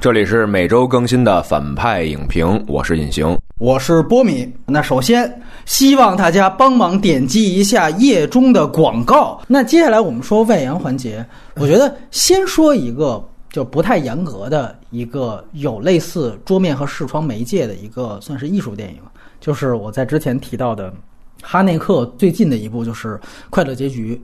这里是每周更新的反派影评，我是隐形，我是波米。那首先希望大家帮忙点击一下页中的广告。那接下来我们说外延环节，我觉得先说一个就不太严格的一个有类似桌面和视窗媒介的一个算是艺术电影，就是我在之前提到的哈内克最近的一部就是《快乐结局》。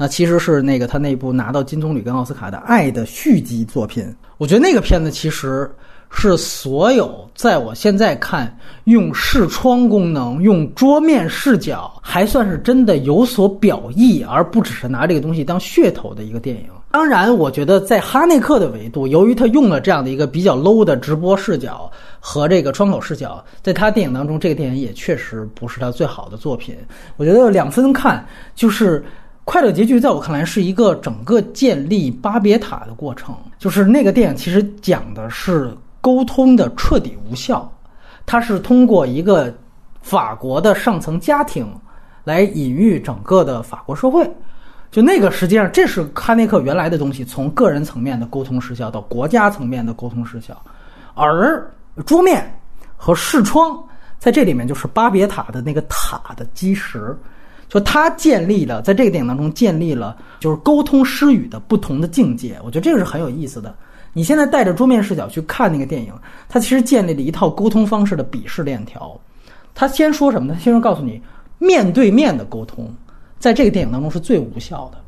那其实是那个他那部拿到金棕榈跟奥斯卡的《爱的续集》作品，我觉得那个片子其实是所有在我现在看用视窗功能、用桌面视角，还算是真的有所表意，而不只是拿这个东西当噱头的一个电影。当然，我觉得在哈内克的维度，由于他用了这样的一个比较 low 的直播视角和这个窗口视角，在他电影当中，这个电影也确实不是他最好的作品。我觉得两分看，就是。快乐结局在我看来是一个整个建立巴别塔的过程，就是那个电影其实讲的是沟通的彻底无效，它是通过一个法国的上层家庭来隐喻整个的法国社会。就那个实际上这是哈内克原来的东西，从个人层面的沟通失效到国家层面的沟通失效，而桌面和视窗在这里面就是巴别塔的那个塔的基石。就他建立了，在这个电影当中建立了，就是沟通失语的不同的境界。我觉得这个是很有意思的。你现在带着桌面视角去看那个电影，它其实建立了一套沟通方式的鄙视链条。他先说什么呢？他先说告诉你，面对面的沟通，在这个电影当中是最无效的。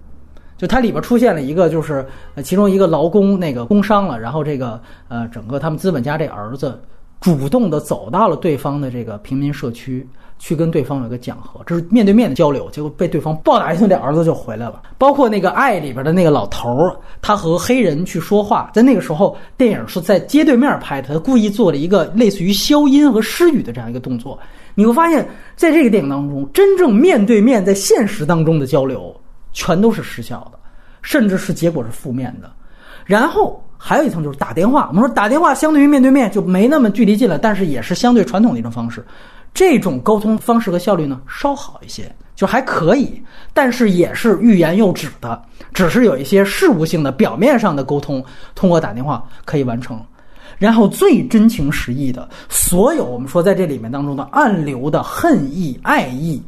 就它里边出现了一个，就是其中一个劳工那个工伤了，然后这个呃，整个他们资本家这儿子主动的走到了对方的这个平民社区。去跟对方有个讲和，这是面对面的交流，结果被对方暴打一顿，这儿子就回来了。包括那个《爱》里边的那个老头儿，他和黑人去说话，在那个时候，电影是在街对面拍的，他故意做了一个类似于消音和失语的这样一个动作。你会发现在这个电影当中，真正面对面在现实当中的交流，全都是失效的，甚至是结果是负面的。然后还有一层就是打电话，我们说打电话相对于面对面就没那么距离近了，但是也是相对传统的一种方式。这种沟通方式和效率呢，稍好一些，就还可以，但是也是欲言又止的，只是有一些事务性的、表面上的沟通，通过打电话可以完成。然后最真情实意的，所有我们说在这里面当中的暗流的恨意、爱意，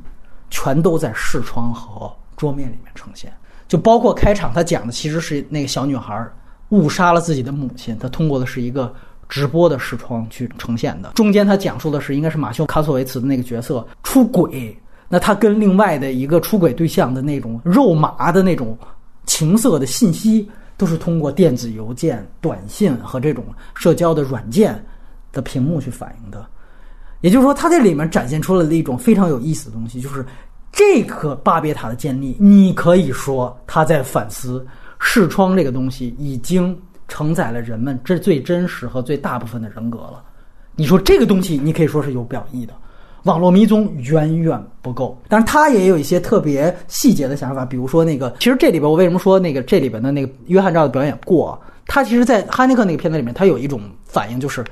全都在视窗和桌面里面呈现。就包括开场他讲的，其实是那个小女孩误杀了自己的母亲，他通过的是一个。直播的视窗去呈现的，中间他讲述的是应该是马修卡索维茨的那个角色出轨，那他跟另外的一个出轨对象的那种肉麻的那种情色的信息，都是通过电子邮件、短信和这种社交的软件的屏幕去反映的。也就是说，他在里面展现出了一种非常有意思的东西，就是这颗巴别塔的建立，你可以说他在反思视窗这个东西已经。承载了人们这最真实和最大部分的人格了。你说这个东西，你可以说是有表意的。网络迷踪远远不够，但是他也有一些特别细节的想法，比如说那个，其实这里边我为什么说那个这里边的那个约翰赵的表演过？他其实，在哈尼克那个片子里面，他有一种反应，就是，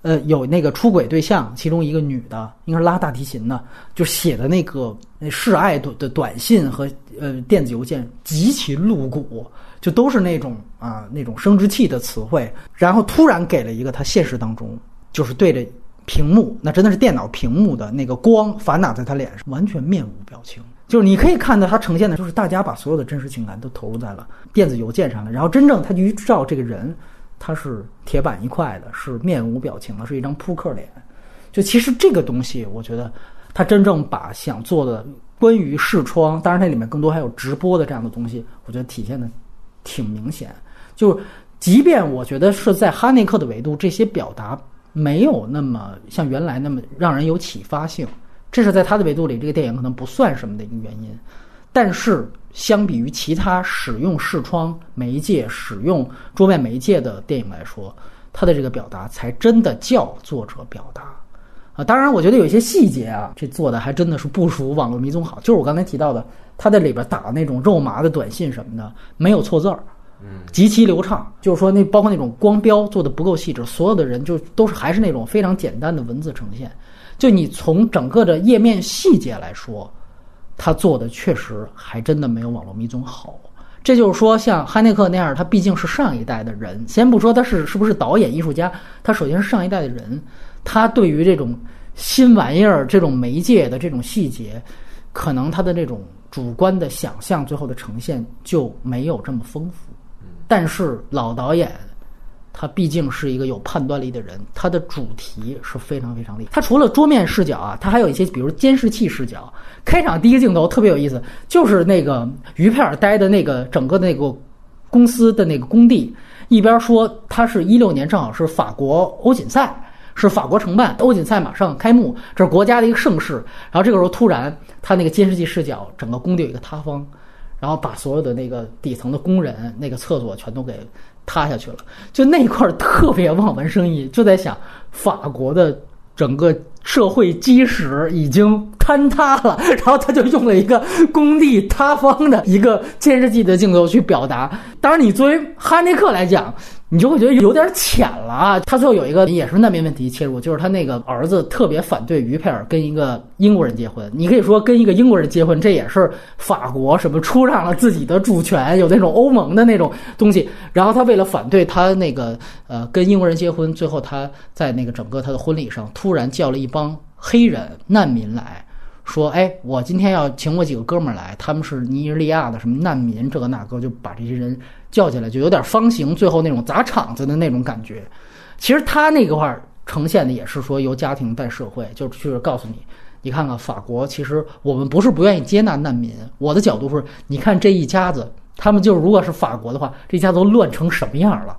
呃，有那个出轨对象，其中一个女的，应该是拉大提琴的，就写的那个示爱的的短信和呃电子邮件极其露骨。就都是那种啊那种生殖器的词汇，然后突然给了一个他现实当中就是对着屏幕，那真的是电脑屏幕的那个光反打在他脸上，完全面无表情。就是你可以看到他呈现的就是大家把所有的真实情感都投入在了电子邮件上了，然后真正他去照这个人，他是铁板一块的，是面无表情的，是一张扑克脸。就其实这个东西，我觉得他真正把想做的关于视窗，当然它里面更多还有直播的这样的东西，我觉得体现的。挺明显，就即便我觉得是在哈内克的维度，这些表达没有那么像原来那么让人有启发性，这是在他的维度里，这个电影可能不算什么的一个原因。但是相比于其他使用视窗媒介、使用桌面媒介的电影来说，他的这个表达才真的叫作者表达啊。当然，我觉得有一些细节啊，这做的还真的是不如《网络迷踪》好，就是我刚才提到的。他在里边打那种肉麻的短信什么的，没有错字儿，嗯，极其流畅。就是说，那包括那种光标做的不够细致，所有的人就都是还是那种非常简单的文字呈现。就你从整个的页面细节来说，他做的确实还真的没有《网络迷踪》好。这就是说，像哈内克那样，他毕竟是上一代的人。先不说他是是不是导演、艺术家，他首先是上一代的人，他对于这种新玩意儿、这种媒介的这种细节，可能他的这种主观的想象，最后的呈现就没有这么丰富。但是老导演。他毕竟是一个有判断力的人，他的主题是非常非常厉害。他除了桌面视角啊，他还有一些，比如监视器视角。开场第一个镜头特别有意思，就是那个于佩尔待的那个整个那个公司的那个工地，一边说他是一六年正好是法国欧锦赛，是法国承办欧锦赛马上开幕，这是国家的一个盛事。然后这个时候突然他那个监视器视角，整个工地有一个塌方，然后把所有的那个底层的工人那个厕所全都给。塌下去了，就那块特别望文生义，就在想法国的整个社会基石已经坍塌了，然后他就用了一个工地塌方的一个监视器的镜头去表达。当然，你作为哈内克来讲。你就会觉得有点浅了啊！他最后有一个也是难民问题切入，就是他那个儿子特别反对于佩尔跟一个英国人结婚。你可以说跟一个英国人结婚，这也是法国什么出让了自己的主权，有那种欧盟的那种东西。然后他为了反对他那个呃跟英国人结婚，最后他在那个整个他的婚礼上突然叫了一帮黑人难民来。说，哎，我今天要请我几个哥们儿来，他们是尼日利亚的什么难民，这个那个，就把这些人叫起来，就有点方形，最后那种砸场子的那种感觉。其实他那个块呈现的也是说由家庭带社会，就是告诉你，你看看法国，其实我们不是不愿意接纳难民，我的角度是，你看这一家子，他们就如果是法国的话，这家都乱成什么样了？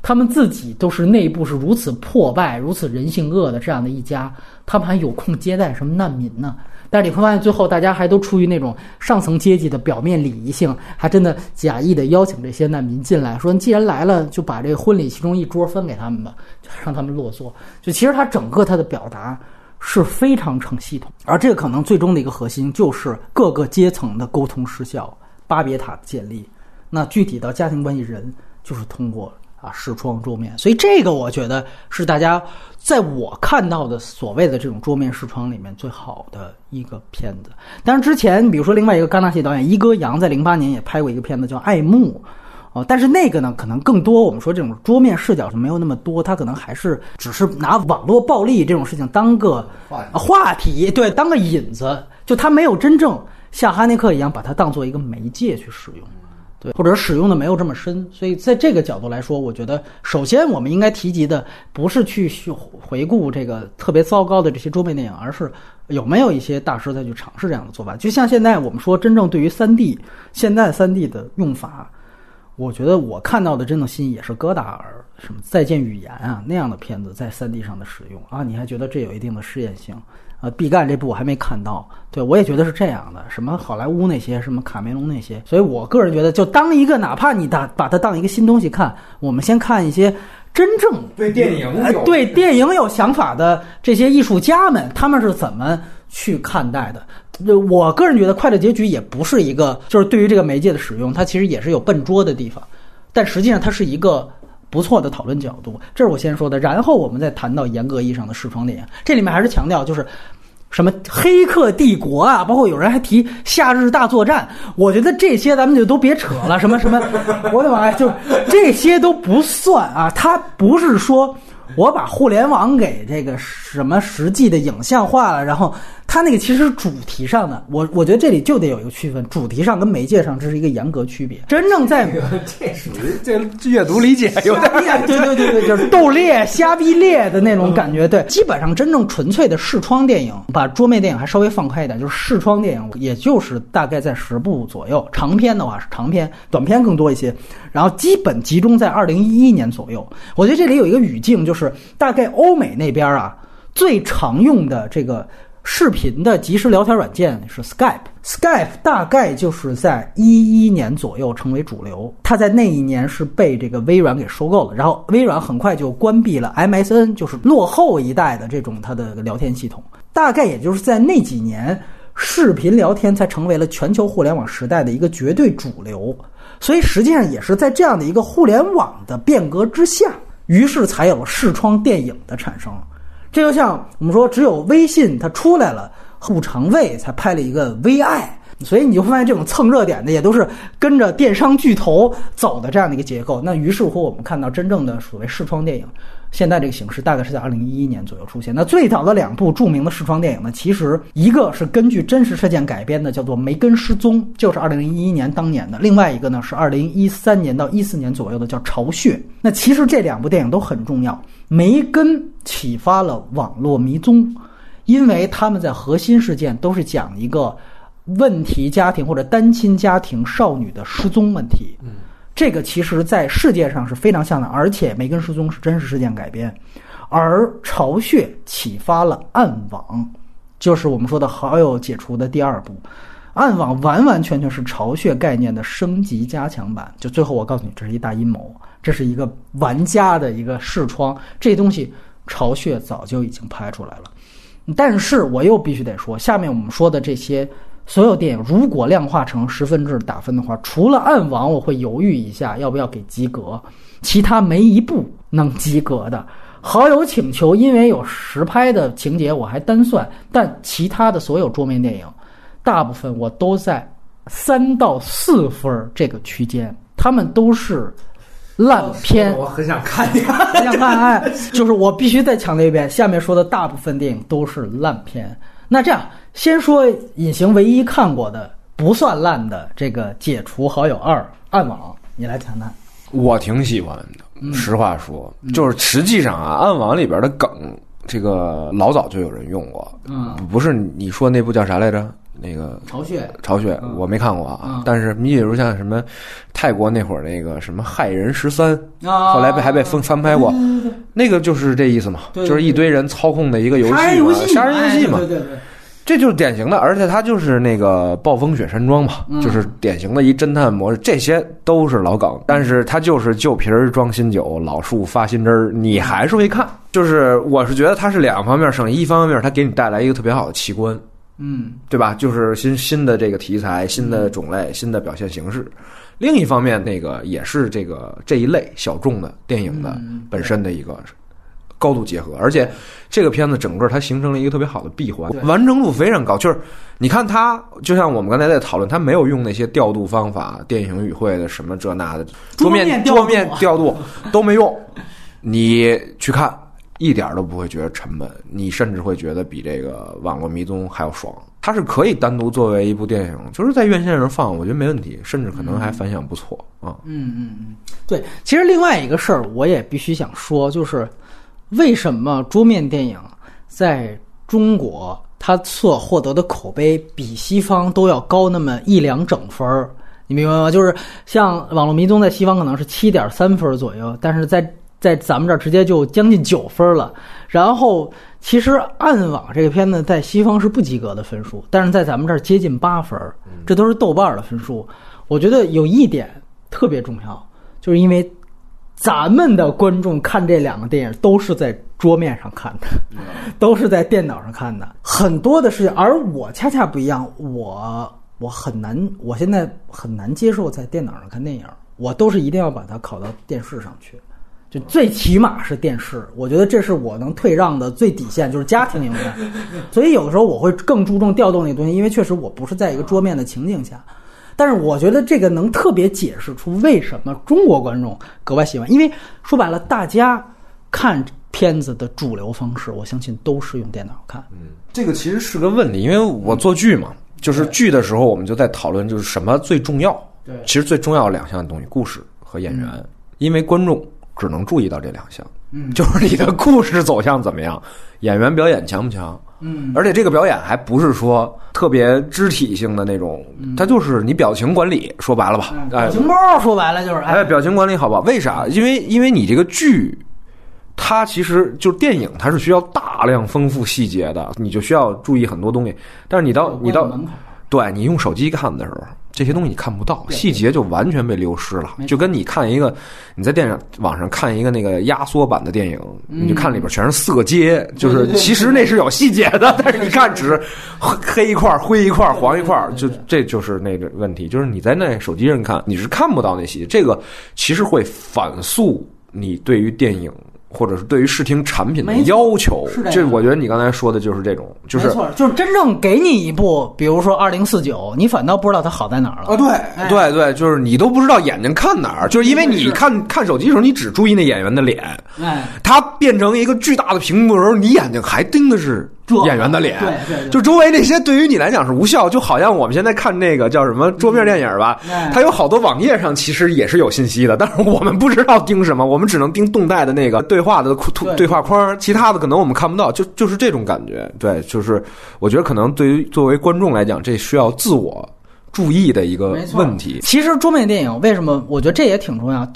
他们自己都是内部是如此破败、如此人性恶的这样的一家，他们还有空接待什么难民呢？但是你会发现，最后大家还都出于那种上层阶级的表面礼仪性，还真的假意的邀请这些难民进来，说既然来了，就把这个婚礼其中一桌分给他们吧，就让他们落座。就其实他整个他的表达是非常成系统，而这个可能最终的一个核心就是各个阶层的沟通失效，巴别塔建立。那具体到家庭关系人，就是通过。啊，视窗桌面，所以这个我觉得是大家在我看到的所谓的这种桌面视窗里面最好的一个片子。但是之前，比如说另外一个戛纳系导演伊戈扬在零八年也拍过一个片子叫《爱慕》，哦，但是那个呢，可能更多我们说这种桌面视角是没有那么多，他可能还是只是拿网络暴力这种事情当个话题，对，当个引子，就他没有真正像哈内克一样把它当做一个媒介去使用。或者使用的没有这么深，所以在这个角度来说，我觉得首先我们应该提及的不是去去回顾这个特别糟糕的这些桌面电影，而是有没有一些大师再去尝试这样的做法。就像现在我们说，真正对于三 D 现在三 D 的用法，我觉得我看到的真的新也是戈达尔什么《再见语言》啊那样的片子在三 D 上的使用啊，你还觉得这有一定的试验性？呃，毕赣这部我还没看到，对我也觉得是这样的。什么好莱坞那些，什么卡梅隆那些，所以我个人觉得，就当一个，哪怕你把把它当一个新东西看，我们先看一些真正对电影对电影有想法的这些艺术家们，他们是怎么去看待的？我个人觉得，《快乐结局》也不是一个，就是对于这个媒介的使用，它其实也是有笨拙的地方，但实际上它是一个。不错的讨论角度，这是我先说的。然后我们再谈到严格意义上的视窗电影，这里面还是强调就是什么《黑客帝国》啊，包括有人还提《夏日大作战》，我觉得这些咱们就都别扯了。什么什么，我的妈呀，就这些都不算啊。它不是说我把互联网给这个什么实际的影像化了，然后。它那个其实主题上的，我我觉得这里就得有一个区分，主题上跟媒介上这是一个严格区别。真正在 这属于这阅读理解 有点对对对对，就是斗猎、瞎逼猎的那种感觉。对，基本上真正纯粹的视窗电影，把桌面电影还稍微放开一点，就是视窗电影，也就是大概在十部左右。长篇的话是长篇，短篇更多一些。然后基本集中在二零一一年左右。我觉得这里有一个语境，就是大概欧美那边啊最常用的这个。视频的即时聊天软件是 Skype，Skype 大概就是在一一年左右成为主流。它在那一年是被这个微软给收购了，然后微软很快就关闭了 MSN，就是落后一代的这种它的聊天系统。大概也就是在那几年，视频聊天才成为了全球互联网时代的一个绝对主流。所以实际上也是在这样的一个互联网的变革之下，于是才有视窗电影的产生。这就像我们说，只有微信它出来了，顾长卫才拍了一个《微爱》，所以你就会发现这种蹭热点的也都是跟着电商巨头走的这样的一个结构。那于是乎，我们看到真正的所谓视窗电影，现在这个形式大概是在二零一一年左右出现。那最早的两部著名的视窗电影呢，其实一个是根据真实事件改编的，叫做《梅根失踪》，就是二零一一年当年的；另外一个呢是二零一三年到一四年左右的，叫《巢穴》。那其实这两部电影都很重要。梅根启发了网络迷踪，因为他们在核心事件都是讲一个问题家庭或者单亲家庭少女的失踪问题。嗯，这个其实在世界上是非常像的，而且梅根失踪是真实事件改编，而巢穴启发了暗网，就是我们说的好友解除的第二部。暗网完完全全是巢穴概念的升级加强版，就最后我告诉你，这是一大阴谋，这是一个玩家的一个视窗，这东西巢穴早就已经拍出来了。但是我又必须得说，下面我们说的这些所有电影，如果量化成十分制打分的话，除了暗网，我会犹豫一下要不要给及格，其他没一部能及格的。好友请求，因为有实拍的情节，我还单算，但其他的所有桌面电影。大部分我都在三到四分这个区间，他们都是烂片。我很想看一看，很想看。哎，就是我必须再强调一遍，下面说的大部分电影都是烂片。那这样，先说隐形唯一看过的不算烂的这个《解除好友二暗网》，你来谈谈。我挺喜欢的，实话说，就是实际上啊，暗网里边的梗，这个老早就有人用过。嗯，不是你说那部叫啥来着？那个巢穴，巢穴我没看过啊，但是你比如像什么泰国那会儿那个什么害人十三，后来被还被翻翻拍过，那个就是这意思嘛，就是一堆人操控的一个游戏嘛，杀人游戏嘛，对对对，这就是典型的，而且它就是那个暴风雪山庄嘛，就是典型的一侦探模式，这些都是老梗，但是它就是旧瓶装新酒，老树发新枝儿，你还是会看，就是我是觉得它是两方面胜利，一方面它给你带来一个特别好的奇观。嗯，对吧？就是新新的这个题材、新的种类、新的表现形式。另一方面，那个也是这个这一类小众的电影的本身的一个高度结合，而且这个片子整个它形成了一个特别好的闭环，完成度非常高。就是你看它，就像我们刚才在讨论，它没有用那些调度方法、电影语汇的什么这那的桌面桌面调度都没用，你去看。一点都不会觉得沉闷，你甚至会觉得比这个《网络迷踪》还要爽。它是可以单独作为一部电影，就是在院线上放，我觉得没问题，甚至可能还反响不错啊。嗯嗯嗯，对。其实另外一个事儿，我也必须想说，就是为什么桌面电影在中国它所获得的口碑比西方都要高那么一两整分儿？你明白吗？就是像《网络迷踪》在西方可能是七点三分左右，但是在在咱们这儿直接就将近九分了，然后其实《暗网》这个片子在西方是不及格的分数，但是在咱们这儿接近八分，这都是豆瓣的分数。我觉得有一点特别重要，就是因为咱们的观众看这两个电影都是在桌面上看的，都是在电脑上看的，很多的事情。而我恰恰不一样，我我很难，我现在很难接受在电脑上看电影，我都是一定要把它拷到电视上去。就最起码是电视，我觉得这是我能退让的最底线，就是家庭影院。所以有的时候我会更注重调动那个东西，因为确实我不是在一个桌面的情景下。但是我觉得这个能特别解释出为什么中国观众格外喜欢，因为说白了，大家看片子的主流方式，我相信都是用电脑看。嗯，这个其实是个问题，因为我做剧嘛，就是剧的时候我们就在讨论，就是什么最重要。对，其实最重要两项东西，故事和演员，因为观众。只能注意到这两项，嗯，就是你的故事走向怎么样，演员表演强不强，嗯，而且这个表演还不是说特别肢体性的那种，它就是你表情管理，说白了吧，表情包说白了就是，哎，表情管理好吧？为啥？因为因为你这个剧，它其实就是电影，它是需要大量丰富细节的，你就需要注意很多东西。但是你到你到，对你用手机看的时候。这些东西你看不到，细节就完全被流失了，就跟你看一个你在电视网上看一个那个压缩版的电影，你就看里边全是色阶，就是其实那是有细节的，但是你看只是黑一块、灰一块、黄一块，就这就是那个问题，就是你在那手机上看你是看不到那细节，这个其实会反诉你对于电影或者是对于视听产品的要求。是这，我觉得你刚才说的就是这种，就是没错，就是真正给你一部，比如说二零四九，你反倒不知道它好在哪儿了。啊，对哎。对对，就是你都不知道眼睛看哪儿，就是因为你看看手机的时候，你只注意那演员的脸，哎，它变成一个巨大的屏幕的时候，你眼睛还盯的是这演员的脸，对对对就周围那些对于你来讲是无效，就好像我们现在看那个叫什么桌面电影吧，哎它有好多网页上其实也是有信息的，但是我们不知道盯什么，我们只能盯动态的那个对话的对话框，其他的可能我们看不到，就就是这种感觉，对，就是我觉得可能对于作为观众来讲，这需要自我注意的一个问题。其实桌面电影为什么我觉得这也挺重要？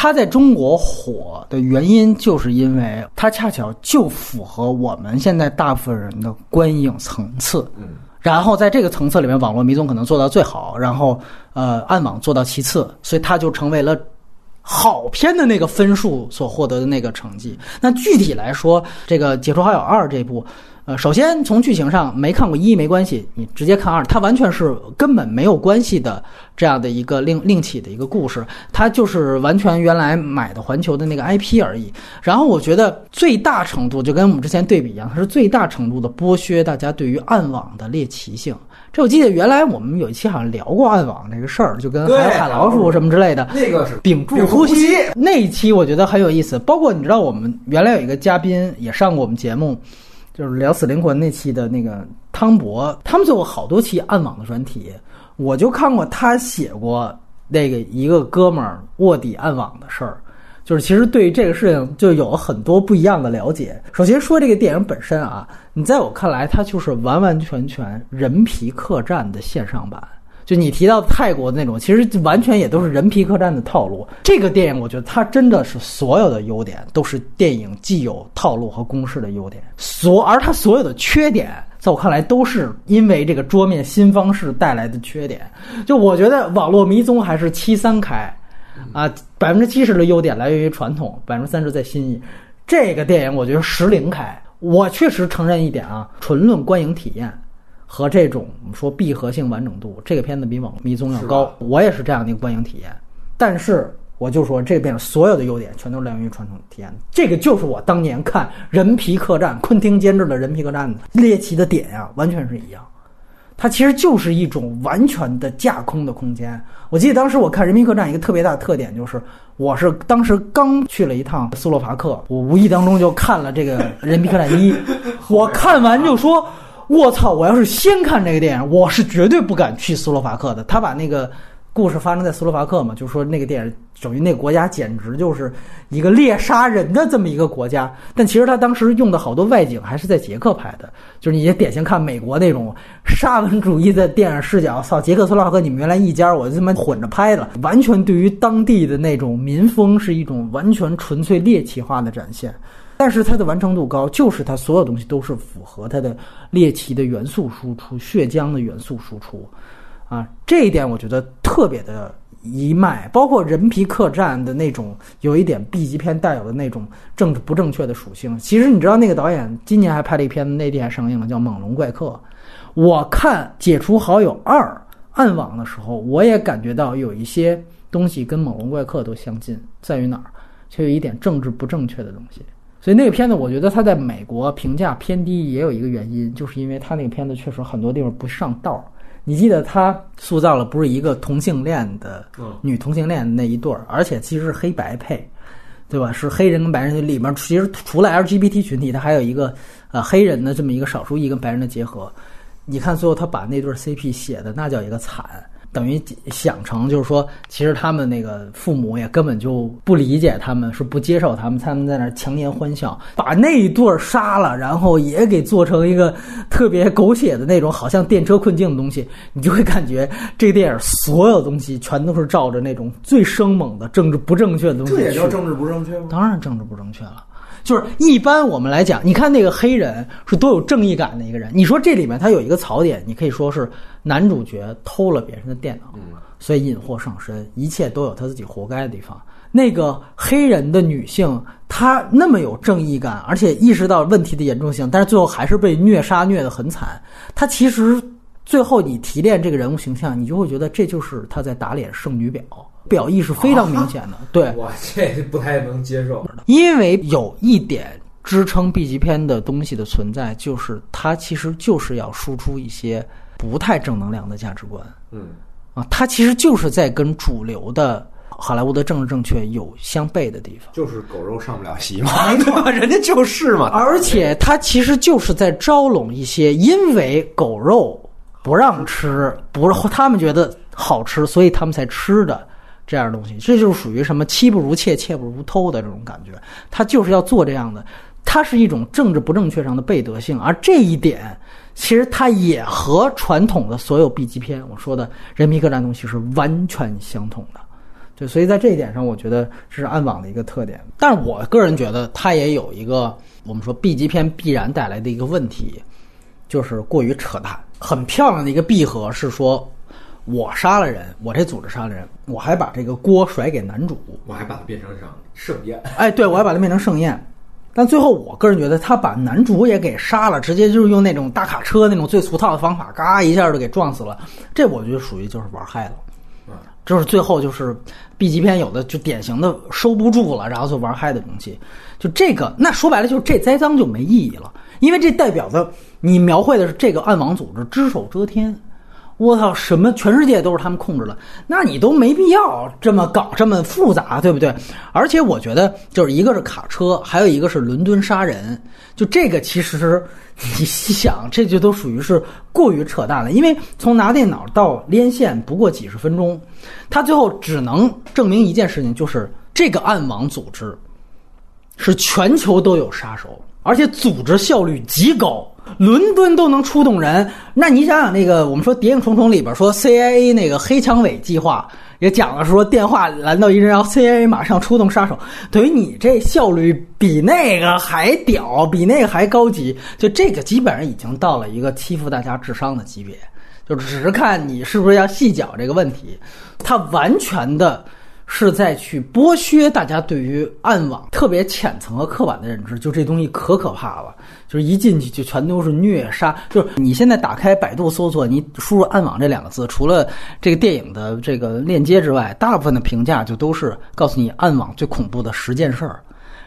它在中国火的原因，就是因为它恰巧就符合我们现在大部分人的观影层次。嗯，然后在这个层次里面，网络迷踪可能做到最好，然后呃暗网做到其次，所以它就成为了好片的那个分数所获得的那个成绩。那具体来说，这个《解除好友二》这部。呃，首先从剧情上没看过一没关系，你直接看二，它完全是根本没有关系的这样的一个另另起的一个故事，它就是完全原来买的环球的那个 IP 而已。然后我觉得最大程度就跟我们之前对比一样，它是最大程度的剥削大家对于暗网的猎奇性。这我记得原来我们有一期好像聊过暗网这个事儿，就跟还有海老鼠什么之类的。那个是屏住呼吸那一期我觉得很有意思，包括你知道我们原来有一个嘉宾也上过我们节目，就是聊死灵魂那期的那个汤博，他们做过好多期暗网的专题，我就看过他写过那个一个哥们儿卧底暗网的事儿。就是其实对于这个事情就有很多不一样的了解。首先说这个电影本身啊，你在我看来，它就是完完全全人皮客栈的线上版。就你提到泰国的那种，其实完全也都是人皮客栈的套路。这个电影，我觉得它真的是所有的优点都是电影既有套路和公式的优点，所而它所有的缺点，在我看来都是因为这个桌面新方式带来的缺点。就我觉得网络迷踪还是七三开，啊，百分之七十的优点来源于传统，百分之三十在新意。这个电影我觉得十零开。我确实承认一点啊，纯论观影体验和这种我们说闭合性完整度，这个片子比《网络迷踪》要高。我也是这样的一个观影体验，但是我就说这个电影所有的优点全都来源于传统体验。这个就是我当年看《人皮客栈》昆汀监制的《人皮客栈》的猎奇的点呀、完全是一样。它其实就是一种完全的架空的空间。我记得当时我看《人民客栈》一个特别大的特点就是，我是当时刚去了一趟斯洛伐克，我无意当中就看了这个《人民客栈一》，我看完就说：“我操！我要是先看这个电影，我是绝对不敢去斯洛伐克的。”他把那个故事发生在斯洛伐克嘛，就是说那个电影等于那个国家简直就是一个猎杀人的这么一个国家。但其实他当时用的好多外景还是在捷克拍的，就是你也典型看美国那种沙文主义的电影视角。操，捷克斯洛伐克你们原来一家，我他妈混着拍的，完全对于当地的那种民风是一种完全纯粹猎奇化的展现。但是它的完成度高，就是它所有东西都是符合它的猎奇的元素输出、血浆的元素输出，啊，这一点我觉得特别的一脉，包括人皮客栈的那种有一点 B 级片带有的那种政治不正确的属性。其实你知道，那个导演今年还拍了一片子，内地还上映了，叫《猛龙怪客》。我看《解除好友二》暗网的时候，我也感觉到有一些东西跟《猛龙怪客》都相近，在于哪儿？却有一点政治不正确的东西。所以那个片子，我觉得它在美国评价偏低，也有一个原因，就是因为它那个片子确实很多地方不上道。你记得他塑造了不是一个同性恋的女同性恋的那一对儿，而且其实是黑白配，对吧？是黑人跟白人里面，其实除了 LGBT 群体，它还有一个呃黑人的这么一个少数裔跟白人的结合。你看最后他把那对 CP 写的那叫一个惨。等于想成就是说，其实他们那个父母也根本就不理解他们，是不接受他们，他们在那儿强颜欢笑，把那一对杀了，然后也给做成一个特别狗血的那种，好像电车困境的东西，你就会感觉这个电影所有东西全都是照着那种最生猛的政治不正确的东西去。这也叫政治不正确吗？当然政治不正确了。就是一般我们来讲，你看那个黑人是多有正义感的一个人。你说这里面他有一个槽点，你可以说是男主角偷了别人的电脑，所以引祸上身，一切都有他自己活该的地方。那个黑人的女性，她那么有正义感，而且意识到问题的严重性，但是最后还是被虐杀虐得很惨。她其实最后你提炼这个人物形象，你就会觉得这就是她在打脸圣女婊，表意是非常明显的。对，我这不太能接受。因为有一点支撑 B 级片的东西的存在，就是它其实就是要输出一些不太正能量的价值观。嗯，啊，它其实就是在跟主流的好莱坞的政治正确有相悖的地方。就是狗肉上不了席嘛，对吧？人家就是嘛。而且它其实就是在招拢一些因为狗肉不让吃，不是他们觉得好吃，所以他们才吃的这样的东西。这就是属于什么妻不如妾，妾不如偷的这种感觉。他就是要做这样的，它是一种政治不正确上的背德性，而这一点。其实它也和传统的所有 B 级片，我说的人皮客栈东西是完全相同的，对，所以在这一点上，我觉得这是暗网的一个特点。但是我个人觉得它也有一个我们说 B 级片必然带来的一个问题，就是过于扯淡。很漂亮的一个闭合是说，我杀了人，我这组织杀了人，我还把这个锅甩给男主，我还把它变成场盛宴。哎，对，我还把它变成盛宴。但最后，我个人觉得他把男主也给杀了，直接就是用那种大卡车那种最俗套的方法，嘎一下就给撞死了。这我觉得属于就是玩嗨了，就是最后就是 B 级片有的就典型的收不住了，然后就玩嗨的东西。就这个，那说白了就是这栽赃就没意义了，因为这代表的你描绘的是这个暗网组织只手遮天。我操，什么全世界都是他们控制的，那你都没必要这么搞这么复杂，对不对？而且我觉得，就是一个是卡车，还有一个是伦敦杀人，就这个其实你细想，这就都属于是过于扯淡了。因为从拿电脑到连线不过几十分钟，他最后只能证明一件事情，就是这个暗网组织是全球都有杀手，而且组织效率极高。伦敦都能出动人，那你想想那个，我们说《谍影重重》里边说 CIA 那个黑枪尾计划也讲了，说电话拦到一人，然后 CIA 马上出动杀手，等于你这效率比那个还屌，比那个还高级。就这个基本上已经到了一个欺负大家智商的级别，就只是看你是不是要细讲这个问题。它完全的是在去剥削大家对于暗网特别浅层和刻板的认知，就这东西可可怕了。就是一进去就全都是虐杀，就是你现在打开百度搜索，你输入“暗网”这两个字，除了这个电影的这个链接之外，大部分的评价就都是告诉你暗网最恐怖的十件事儿，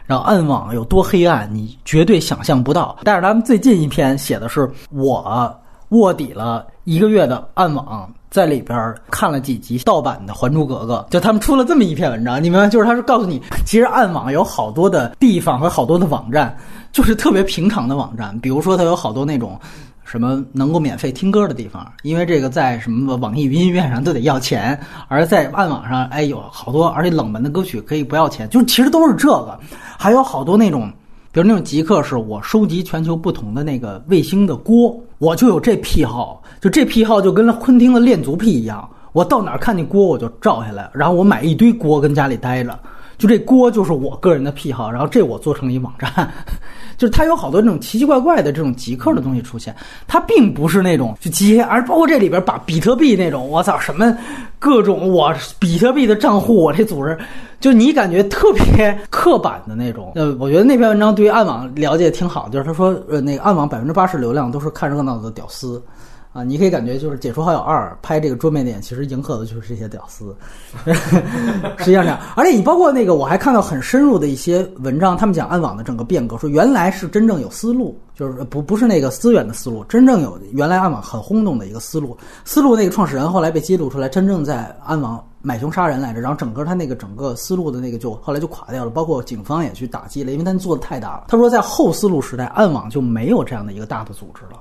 然后暗网有多黑暗，你绝对想象不到。但是他们最近一篇写的是我卧底了一个月的暗网，在里边看了几集盗版的《还珠格格》，就他们出了这么一篇文章，你们就是他是告诉你，其实暗网有好多的地方和好多的网站。就是特别平常的网站，比如说它有好多那种什么能够免费听歌的地方，因为这个在什么网易云音乐上都得要钱，而在暗网上，哎，有好多而且冷门的歌曲可以不要钱，就其实都是这个。还有好多那种，比如那种极客，是我收集全球不同的那个卫星的锅，我就有这癖好，就这癖好就跟昆汀的恋足癖一样，我到哪看见锅我就照下来，然后我买一堆锅跟家里待着。就这锅就是我个人的癖好，然后这我做成了一网站，就是它有好多那种奇奇怪怪的这种极客的东西出现，它并不是那种就接，而包括这里边把比特币那种，我操什么各种我比特币的账户，我这组织，就你感觉特别刻板的那种。呃，我觉得那篇文章对于暗网了解挺好，就是他说，呃，那个暗网百分之八十流量都是看热闹的屌丝。啊，你可以感觉就是《解除好友二》拍这个桌面电影，其实迎合的就是这些屌丝，实际上这样。而且你包括那个，我还看到很深入的一些文章，他们讲暗网的整个变革，说原来是真正有思路，就是不不是那个思源的思路，真正有原来暗网很轰动的一个思路。思路那个创始人后来被揭露出来，真正在暗网买凶杀人来着，然后整个他那个整个思路的那个就后来就垮掉了，包括警方也去打击了，因为他做的太大了。他说在后思路时代，暗网就没有这样的一个大的组织了。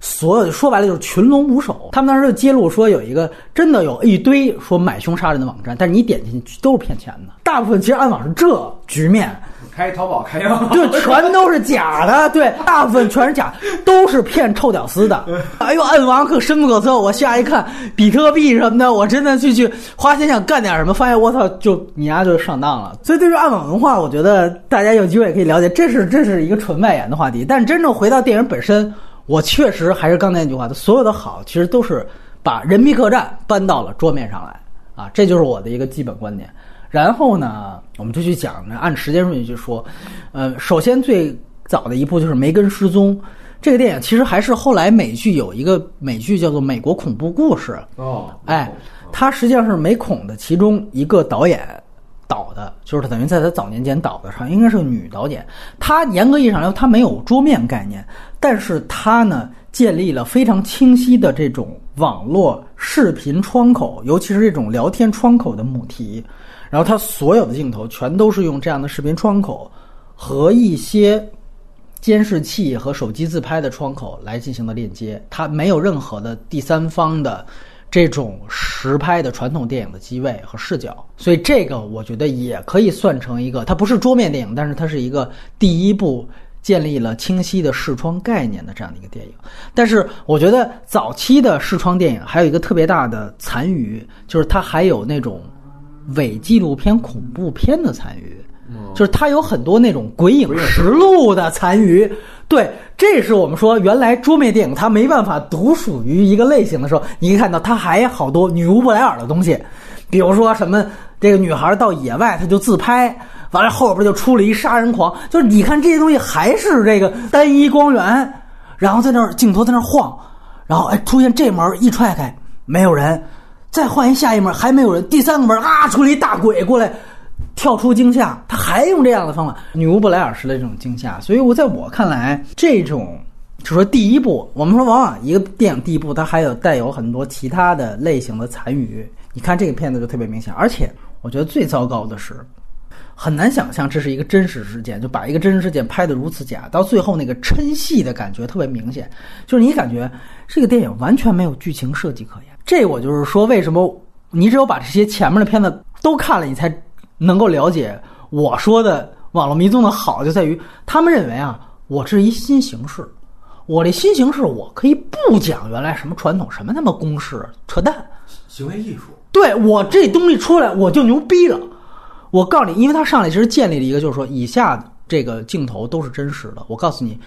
所有说白了就是群龙无首。他们当时就揭露说，有一个真的有一堆说买凶杀人的网站，但是你点进去都是骗钱的。大部分其实暗网是这局面，开淘宝开药，对，全都是假的。对，大部分全是假，都是骗臭屌丝的。哎呦，暗网可深不可测。我下一看比特币什么的，我真的去去花钱想干点什么，发现我操，就你丫就上当了。所以对于暗网文化，我觉得大家有机会也可以了解，这是这是一个纯外延的话题。但是真正回到电影本身。我确实还是刚才那句话，所有的好其实都是把人民客栈搬到了桌面上来啊，这就是我的一个基本观点。然后呢，我们就去讲，按时间顺序去说。呃，首先最早的一部就是梅根失踪。这个电影其实还是后来美剧有一个美剧叫做《美国恐怖故事》，哦，哎，它实际上是美恐的其中一个导演导的，就是等于在他早年间导的上，应该是个女导演。她严格意义上来说，她没有桌面概念，但是它呢建立了非常清晰的这种网络视频窗口，尤其是这种聊天窗口的母题。然后它所有的镜头全都是用这样的视频窗口和一些监视器和手机自拍的窗口来进行的链接，它没有任何的第三方的这种实拍的传统电影的机位和视角，所以这个我觉得也可以算成一个，它不是桌面电影，但是它是一个第一部建立了清晰的视窗概念的这样的一个电影。但是我觉得早期的视窗电影还有一个特别大的残余，就是它还有那种伪纪录片、恐怖片的残余。就是它有很多那种鬼影实录的残余，对，这是我们说原来桌面电影它没办法独属于一个类型的时候，你可以看到它还好多女巫布莱尔的东西，比如说什么这个女孩到野外她就自拍，完了后边就出了一杀人狂，就是你看这些东西还是这个单一光源，然后在那儿镜头在那儿晃，然后哎出现这门一踹开没有人，再换一下一门还没有人，第三个门啊出了一大鬼过来。跳出惊吓，他还用这样的方法，女巫布莱尔式的这种惊吓，所以我在我看来，这种就说第一部，我们说往往一个电影第一部，它还有带有很多其他的类型的残余。你看这个片子就特别明显，而且我觉得最糟糕的是，很难想象这是一个真实事件，就把一个真实事件拍得如此假，到最后那个抻戏的感觉特别明显，就是你感觉这个电影完全没有剧情设计可言。这我就是说，为什么你只有把这些前面的片子都看了，你才。能够了解我说的网络迷踪的好，就在于他们认为啊，我这是一新形式，我这新形式我可以不讲原来什么传统什么他妈公式，扯淡，行为艺术。对我这东西出来我就牛逼了。我告诉你，因为他上来其实建立了一个，就是说以下这个镜头都是真实的。我告诉你，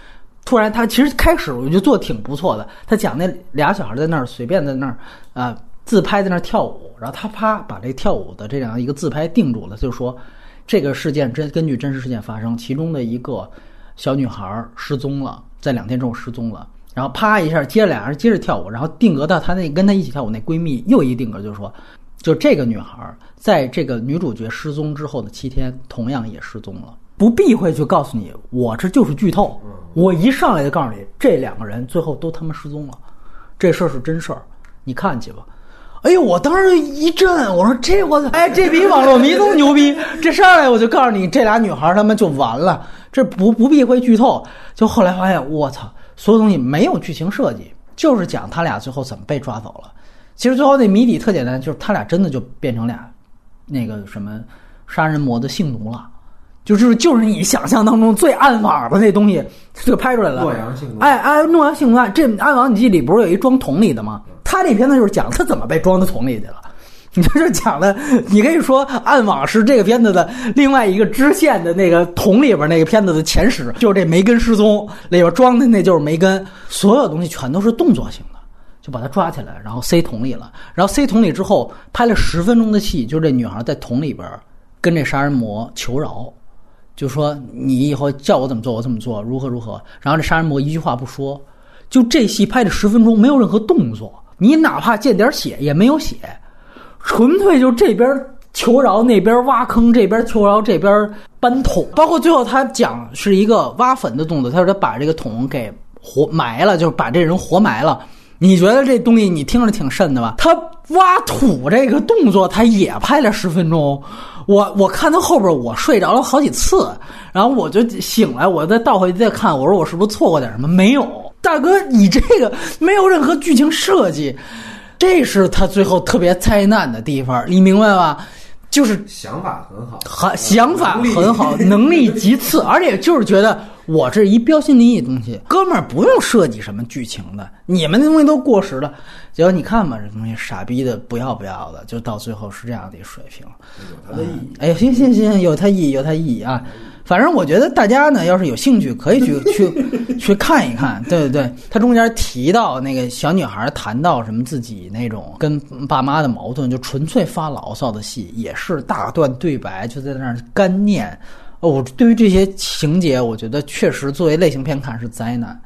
突然他其实开始我就做挺不错的，他讲那俩小孩在那儿随便在那儿啊。自拍在那儿跳舞，然后他啪把这跳舞的这样一个自拍定住了，就说这个事件真根据真实事件发生，其中的一个小女孩失踪了，在两天之后失踪了，然后啪一下接着俩人接着跳舞，然后定格到她那跟她一起跳舞那闺蜜又一定格，就是说，就这个女孩在这个女主角失踪之后的七天，同样也失踪了，不避讳去告诉你，我这就是剧透，我一上来就告诉你，这两个人最后都他妈失踪了，这事儿是真事儿，你看去吧。哎呦！我当时一震，我说这我操！哎，这比网络迷都牛逼！这上来我就告诉你，这俩女孩他们就完了。这不不避讳剧透，就后来发现，我操，所有东西没有剧情设计，就是讲他俩最后怎么被抓走了。其实最后那谜底特简单，就是他俩真的就变成俩那个什么杀人魔的性奴了，就是就是你想象当中最暗网的那东西就拍出来了。诺阳性奴。哎哎，诺阳性奴案，这暗网你记里不是有一装桶里的吗？他这片子就是讲他怎么被装到桶里去了，你这是讲的，你可以说《暗网》是这个片子的另外一个支线的那个桶里边那个片子的前史，就是这梅根失踪里边装的那就是梅根，所有东西全都是动作性的，就把他抓起来，然后塞桶里了，然后塞桶里之后拍了十分钟的戏，就是这女孩在桶里边跟这杀人魔求饶，就说你以后叫我怎么做我怎么做，如何如何，然后这杀人魔一句话不说，就这戏拍了十分钟，没有任何动作。你哪怕见点血也没有血，纯粹就这边求饶，那边挖坑，这边求饶，这边搬桶。包括最后他讲是一个挖坟的动作，他说他把这个桶给活埋了，就是把这人活埋了。你觉得这东西你听着挺瘆的吧？他挖土这个动作他也拍了十分钟，我我看到后边我睡着了好几次，然后我就醒来，我再倒回去再看，我说我是不是错过点什么？没有。大哥，你这个没有任何剧情设计，这是他最后特别灾难的地方，你明白吧？就是想法很好，很想法很好，能力极次，而且就是觉得我这一标新立异的东西，哥们儿不用设计什么剧情的，你们那东西都过时了。结果你看吧，这东西傻逼的不要不要的，就到最后是这样的一水平。有它的意义。哎，行行行，有它意义，有它意义啊。反正我觉得大家呢，要是有兴趣，可以去去去看一看。对对对，他中间提到那个小女孩谈到什么自己那种跟爸妈的矛盾，就纯粹发牢骚的戏，也是大段对白，就在那儿干念。哦，对于这些情节，我觉得确实作为类型片看是灾难。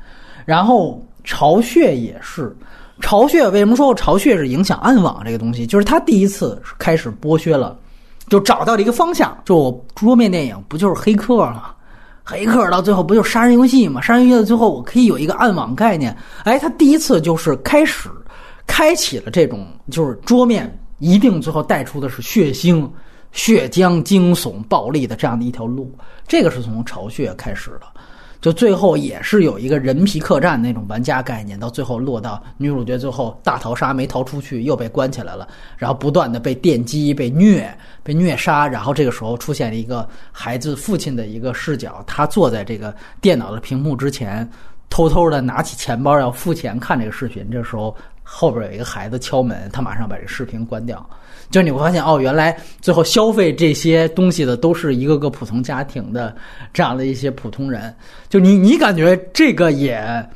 然后巢穴也是，巢穴为什么说巢穴是影响暗网这个东西？就是他第一次开始剥削了，就找到了一个方向，就我桌面电影不就是黑客吗？黑客到最后不就是杀人游戏吗？杀人游戏到最后我可以有一个暗网概念。哎，他第一次就是开始开启了这种，就是桌面一定最后带出的是血腥、血浆、惊悚、暴力的这样的一条路。这个是从巢穴开始的。就最后也是有一个人皮客栈那种玩家概念，到最后落到女主角最后大逃杀没逃出去，又被关起来了，然后不断的被电击、被虐、被虐杀，然后这个时候出现了一个孩子父亲的一个视角，他坐在这个电脑的屏幕之前，偷偷的拿起钱包要付钱看这个视频，这时候后边有一个孩子敲门，他马上把这视频关掉。就是你会发现哦，原来最后消费这些东西的都是一个个普通家庭的这样的一些普通人。就你你感觉这个也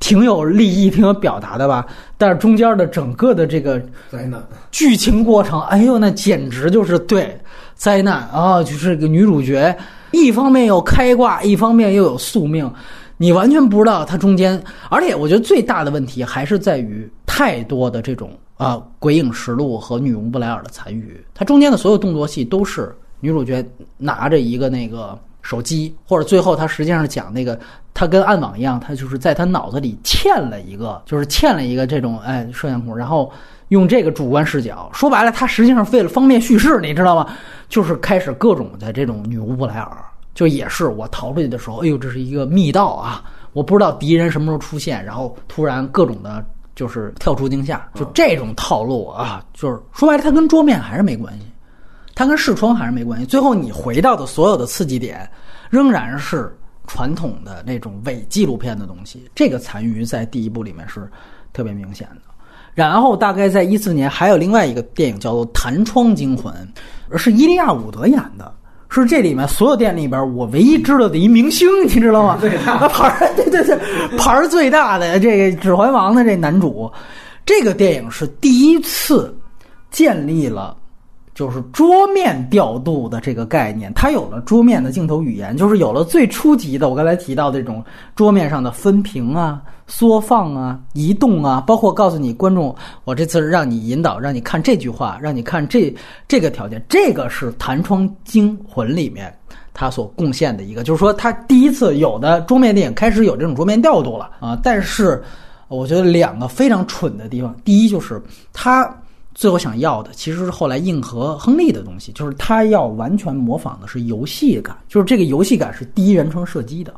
挺有立意、挺有表达的吧？但是中间的整个的这个灾难剧情过程，哎呦，那简直就是对灾难啊！就是个女主角，一方面又开挂，一方面又有宿命，你完全不知道它中间。而且我觉得最大的问题还是在于太多的这种。啊，《鬼影实录》和《女巫布莱尔》的残余，它中间的所有动作戏都是女主角拿着一个那个手机，或者最后她实际上讲那个，她跟暗网一样，她就是在她脑子里嵌了一个，就是嵌了一个这种哎摄像孔，然后用这个主观视角，说白了，她实际上为了方便叙事，你知道吗？就是开始各种的这种女巫布莱尔，就也是我逃出去的时候，哎呦，这是一个密道啊，我不知道敌人什么时候出现，然后突然各种的。就是跳出惊吓，就这种套路啊，就是说白了，它跟桌面还是没关系，它跟视窗还是没关系。最后你回到的所有的刺激点，仍然是传统的那种伪纪录片的东西。这个残余在第一部里面是特别明显的。然后大概在一四年，还有另外一个电影叫做《弹窗惊魂》，是伊利亚伍德演的。是这里面所有店里边我唯一知道的一明星，你知道吗？牌儿，对对对，牌儿最大的这个《指环王》的这男主，这个电影是第一次建立了。就是桌面调度的这个概念，它有了桌面的镜头语言，就是有了最初级的我刚才提到这种桌面上的分屏啊、缩放啊、移动啊，包括告诉你观众，我这次让你引导，让你看这句话，让你看这这个条件，这个是《弹窗惊魂》里面它所贡献的一个，就是说它第一次有的桌面电影开始有这种桌面调度了啊。但是我觉得两个非常蠢的地方，第一就是它。最后想要的其实是后来硬核亨利的东西，就是他要完全模仿的是游戏感，就是这个游戏感是第一人称射击的，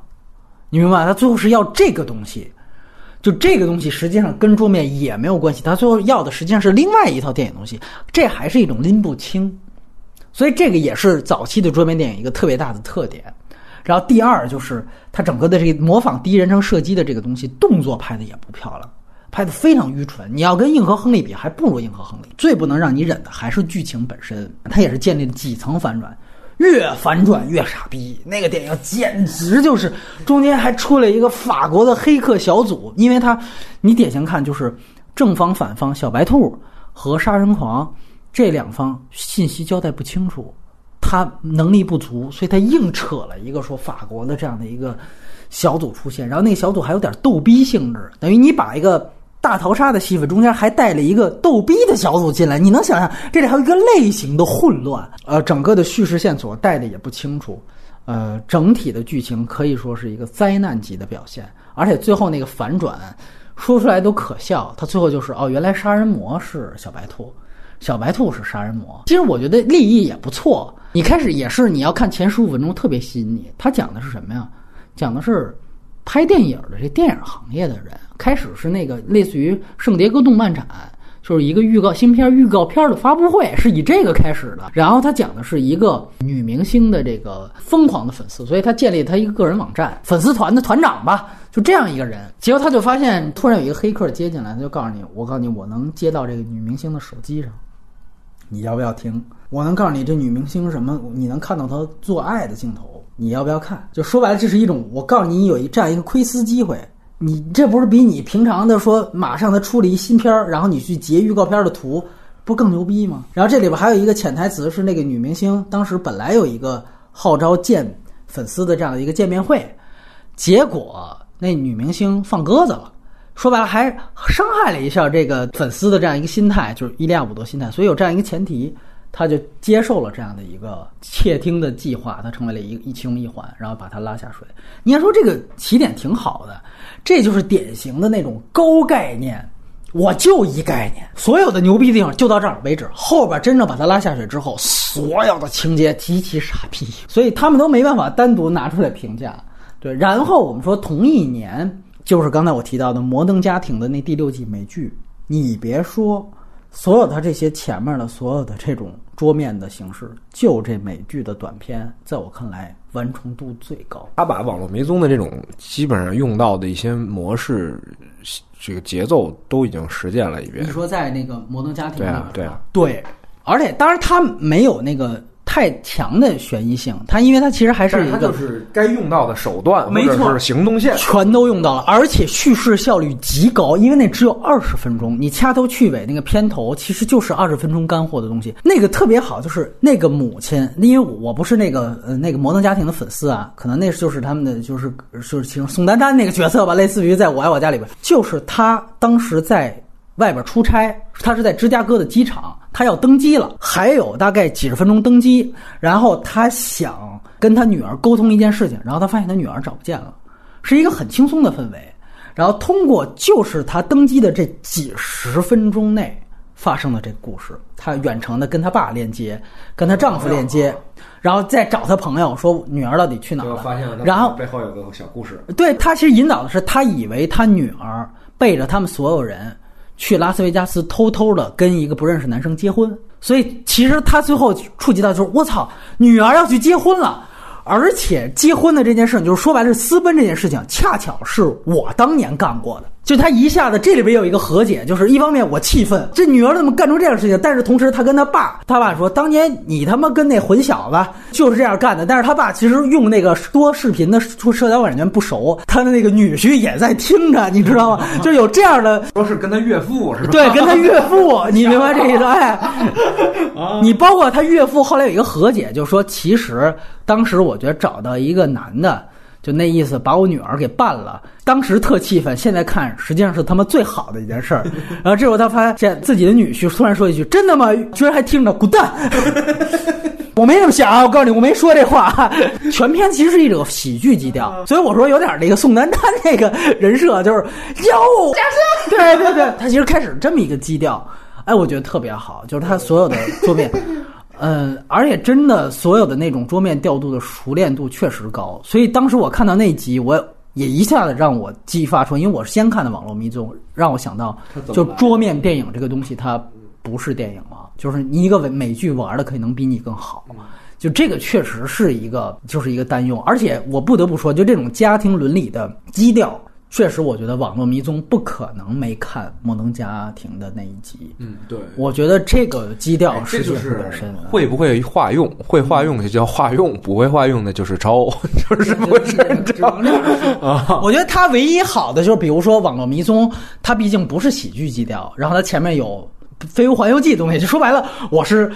你明白？他最后是要这个东西，就这个东西实际上跟桌面也没有关系，他最后要的实际上是另外一套电影东西，这还是一种拎不清，所以这个也是早期的桌面电影一个特别大的特点。然后第二就是他整个的这个模仿第一人称射击的这个东西，动作拍的也不漂亮。拍的非常愚蠢，你要跟硬核亨利比，还不如硬核亨利。最不能让你忍的还是剧情本身，它也是建立了几层反转，越反转越傻逼。那个电影简直就是中间还出了一个法国的黑客小组，因为他，你典型看就是正方反方，小白兔和杀人狂这两方信息交代不清楚，他能力不足，所以他硬扯了一个说法国的这样的一个小组出现，然后那个小组还有点逗逼性质，等于你把一个。大逃杀的戏份中间还带了一个逗逼的小组进来，你能想象这里还有一个类型的混乱？呃，整个的叙事线索带的也不清楚，呃，整体的剧情可以说是一个灾难级的表现，而且最后那个反转说出来都可笑。他最后就是哦，原来杀人魔是小白兔，小白兔是杀人魔。其实我觉得立意也不错，你开始也是你要看前十五分钟特别吸引你。他讲的是什么呀？讲的是拍电影的这电影行业的人。开始是那个类似于圣迭戈动漫展，就是一个预告新片预告片的发布会，是以这个开始的。然后他讲的是一个女明星的这个疯狂的粉丝，所以他建立他一个个人网站，粉丝团的团长吧，就这样一个人。结果他就发现，突然有一个黑客接进来，他就告诉你：“我告诉你，我能接到这个女明星的手机上，你要不要听？我能告诉你这女明星什么？你能看到她做爱的镜头，你要不要看？就说白了，这是一种我告诉你有一这样一个窥私机会。”你这不是比你平常的说马上他出了一新片儿，然后你去截预告片的图，不更牛逼吗？然后这里边还有一个潜台词是那个女明星当时本来有一个号召见粉丝的这样的一个见面会，结果那女明星放鸽子了。说白了，还伤害了一下这个粉丝的这样一个心态，就是伊利亚伍德心态。所以有这样一个前提，他就接受了这样的一个窃听的计划，他成为了一一其中一环，然后把他拉下水。你要说这个起点挺好的，这就是典型的那种高概念，我就一概念，所有的牛逼地方就到这儿为止，后边真正把他拉下水之后，所有的情节极其傻逼，所以他们都没办法单独拿出来评价。对，然后我们说同一年。就是刚才我提到的《摩登家庭》的那第六季美剧，你别说，所有它这些前面的所有的这种桌面的形式，就这美剧的短片，在我看来完成度最高。他把网络迷踪的这种基本上用到的一些模式，这个节奏都已经实践了一遍。你说在那个《摩登家庭》里对啊，对啊，对，而且当然他没有那个。太强的悬疑性，它因为它其实还是一个，就是该用到的手段，没错，是行动线全都用到了，而且叙事效率极高，因为那只有二十分钟，你掐头去尾那个片头其实就是二十分钟干货的东西，那个特别好，就是那个母亲，因为我不是那个呃那个摩登家庭的粉丝啊，可能那就是他们的就是就是其中宋丹丹那个角色吧，类似于在我爱我家里边，就是他当时在。外边出差，他是在芝加哥的机场，他要登机了，还有大概几十分钟登机。然后他想跟他女儿沟通一件事情，然后他发现他女儿找不见了，是一个很轻松的氛围。然后通过就是他登机的这几十分钟内发生的这个故事，他远程的跟他爸链接，跟他丈夫链接，然后再找他朋友说女儿到底去哪了。发现了，然后背后有个小故事。对他其实引导的是，他以为他女儿背着他们所有人。去拉斯维加斯偷偷的跟一个不认识男生结婚，所以其实他最后触及到就是我操，女儿要去结婚了，而且结婚的这件事，就是说白了私奔这件事情，恰巧是我当年干过的。就他一下子这里边有一个和解，就是一方面我气愤，这女儿怎么干出这样的事情？但是同时他跟他爸，他爸说当年你他妈跟那混小子就是这样干的。但是他爸其实用那个多视频的出社交软件不熟，他的那个女婿也在听着，你知道吗？就有这样的，说是跟他岳父是吧？对，跟他岳父，你明白这意思？哎，你包括他岳父后来有一个和解，就是说其实当时我觉得找到一个男的。就那意思，把我女儿给办了，当时特气愤，现在看实际上是他妈最好的一件事儿。然后这时候他发现自己的女婿突然说一句：“真的吗？”居然还听着，滚蛋！我没那么想，我告诉你，我没说这话。全篇其实是一种喜剧基调，所以我说有点那个宋丹丹那个人设，就是哟，对对对，他其实开始这么一个基调，哎，我觉得特别好，就是他所有的桌面。嗯，而且真的，所有的那种桌面调度的熟练度确实高，所以当时我看到那集，我也一下子让我激发出，因为我是先看的《网络迷踪》，让我想到，就桌面电影这个东西，它不是电影嘛，就是你一个美美剧玩的可以能比你更好，就这个确实是一个，就是一个单用，而且我不得不说，就这种家庭伦理的基调。确实，我觉得《网络迷踪》不可能没看《摩登家庭》的那一集。嗯，对，我觉得这个基调是就是深。会不会化用？会化用就叫化用，不会化用的就是抄，就是这么回事。啊，我觉得它唯一好的就是，比如说《网络迷踪》，它毕竟不是喜剧基调，然后它前面有《飞屋环游记》的东西，就说白了，我是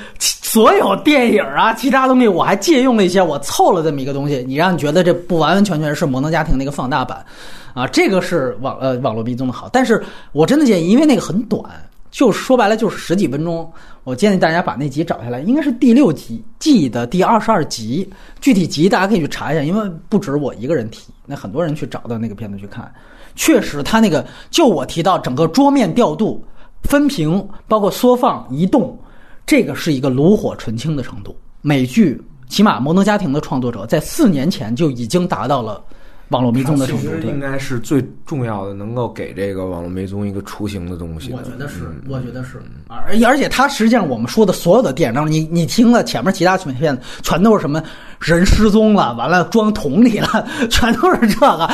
所有电影啊，其他东西我还借用了一些，我凑了这么一个东西，你让你觉得这不完完全全是《摩登家庭》那个放大版。啊，这个是网呃网络迷踪的好，但是我真的建议，因为那个很短，就说白了就是十几分钟。我建议大家把那集找下来，应该是第六集季的第二十二集，具体集大家可以去查一下，因为不止我一个人提，那很多人去找到那个片子去看。确实，他那个就我提到整个桌面调度、分屏，包括缩放、移动，这个是一个炉火纯青的程度。美剧起码《摩登家庭》的创作者在四年前就已经达到了。网络迷踪的程度，应该是最重要的，能够给这个网络迷踪一个雏形的东西。我觉得是，我觉得是。而而且，它实际上我们说的所有的电影当中，你你听了前面其他片子，全都是什么人失踪了，完了装桶里了，全都是这个。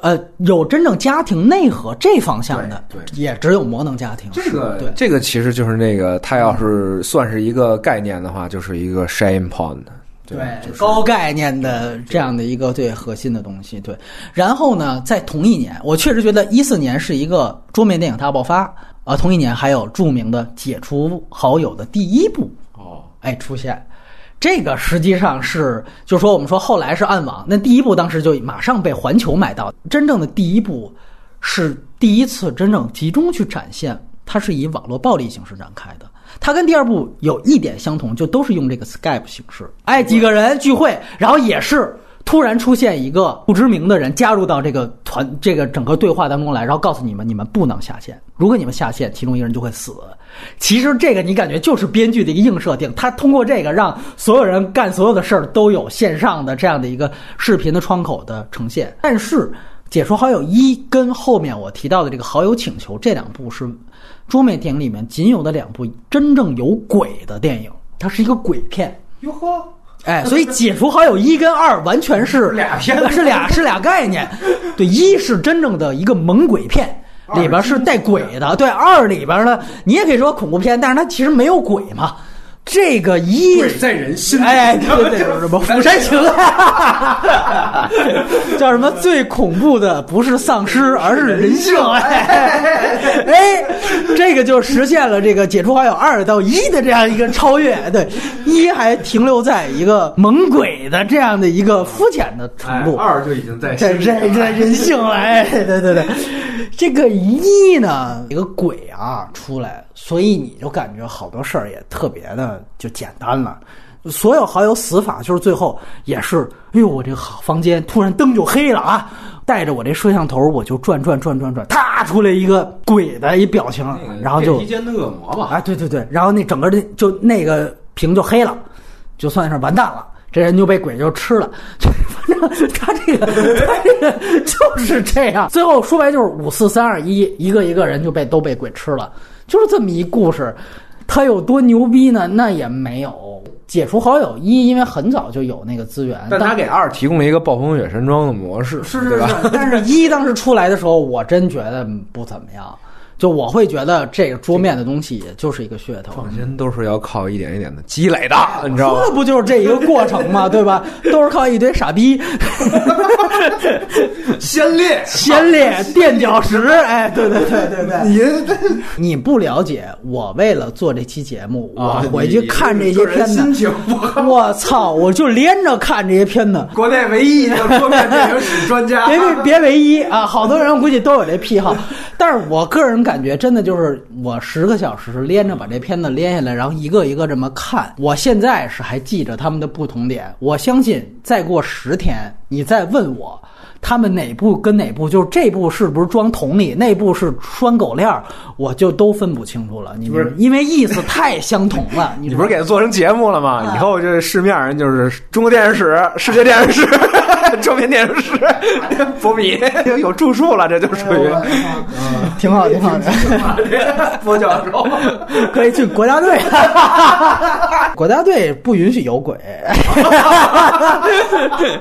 呃，有真正家庭内核这方向的，对，也只有摩登家庭。这个，对，这个其实就是那个，它要是算是一个概念的话，就是一个 shame pond。对高概念的这样的一个最核心的东西，对。然后呢，在同一年，我确实觉得一四年是一个桌面电影大爆发啊。同一年还有著名的解除好友的第一部哦，哎出现，这个实际上是，就说我们说后来是暗网，那第一部当时就马上被环球买到。真正的第一部是第一次真正集中去展现，它是以网络暴力形式展开的。它跟第二部有一点相同，就都是用这个 Skype 形式，哎，几个人聚会，然后也是突然出现一个不知名的人加入到这个团这个整个对话当中来，然后告诉你们，你们不能下线，如果你们下线，其中一个人就会死。其实这个你感觉就是编剧的一个硬设定，他通过这个让所有人干所有的事儿都有线上的这样的一个视频的窗口的呈现。但是解除好友一跟后面我提到的这个好友请求这两部是桌面电影里面仅有的两部真正有鬼的电影，它是一个鬼片。哟呵，哎，所以解除好友一跟二完全是 俩片是俩是俩概念。对，一是真正的一个猛鬼片。里边是带鬼的，对二里边呢，你也可以说恐怖片，但是它其实没有鬼嘛。这个一鬼在人心，哎，对对对，什么《釜山行》叫什么？最恐怖的不是丧尸，而是人性。哎，哎，这个就实现了这个解除好友二到一的这样一个超越。对，一还停留在一个猛鬼的这样的一个肤浅的程度，二就已经在在在在人性了。哎，对对对，这个一呢，一个鬼啊出来。所以你就感觉好多事儿也特别的就简单了，所有好友死法就是最后也是，哎呦我这个房间突然灯就黑了啊，带着我这摄像头我就转转转转转，啪出来一个鬼的一表情，然后就梯间的恶魔吧，哎对对对，然后那整个的就那个屏就黑了，就算是完蛋了，这人就被鬼就吃了，反正他这个他这个就是这样，最后说白就是五四三二一，一个一个人就被都被鬼吃了。就是这么一故事，他有多牛逼呢？那也没有解除好友一，因为很早就有那个资源，但他给二提供了一个暴风雪山庄的模式，是是是。但是一当时出来的时候，我真觉得不怎么样。就我会觉得这个桌面的东西就是一个噱头，创新都是要靠一点一点的积累的，你知道吗？这不就是这一个过程吗？对吧？都是靠一堆傻逼，先烈，先烈，垫脚石。哎，对对对对对，你你不了解，我为了做这期节目，我回去看这些片子，我操，我就连着看这些片子。国内唯一一个桌面电影史专家，别别别唯一啊！好多人估计都有这癖好，但是我个人感。感觉真的就是我十个小时连着把这片子连下来，然后一个一个这么看。我现在是还记着他们的不同点。我相信再过十天，你再问我他们哪部跟哪部，就是这部是不是装桶里，那部是拴狗链儿，我就都分不清楚了。你不是因为意思太相同了？你不是给他做成节目了吗？以后这市面上就是中国电视史、世界电视史。桌面电视，博米 有著述了，这就属于，挺好，挺好的。佛教授可以去国家队，国家队不允许有鬼，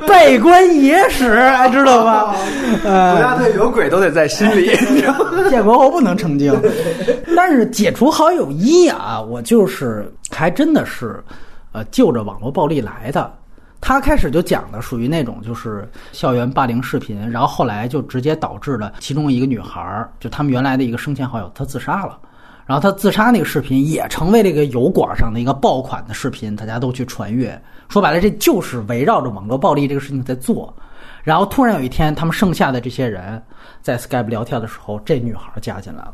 被关野史，知道吧？国家队有鬼都得在心里，建国后不能成精。但是解除好友一啊，我就是还真的是，呃，就着网络暴力来的。他开始就讲的属于那种就是校园霸凌视频，然后后来就直接导致了其中一个女孩儿，就他们原来的一个生前好友，她自杀了。然后她自杀那个视频也成为了一个油管上的一个爆款的视频，大家都去传阅。说白了，这就是围绕着网络暴力这个事情在做。然后突然有一天，他们剩下的这些人在 Skype 聊天的时候，这女孩加进来了。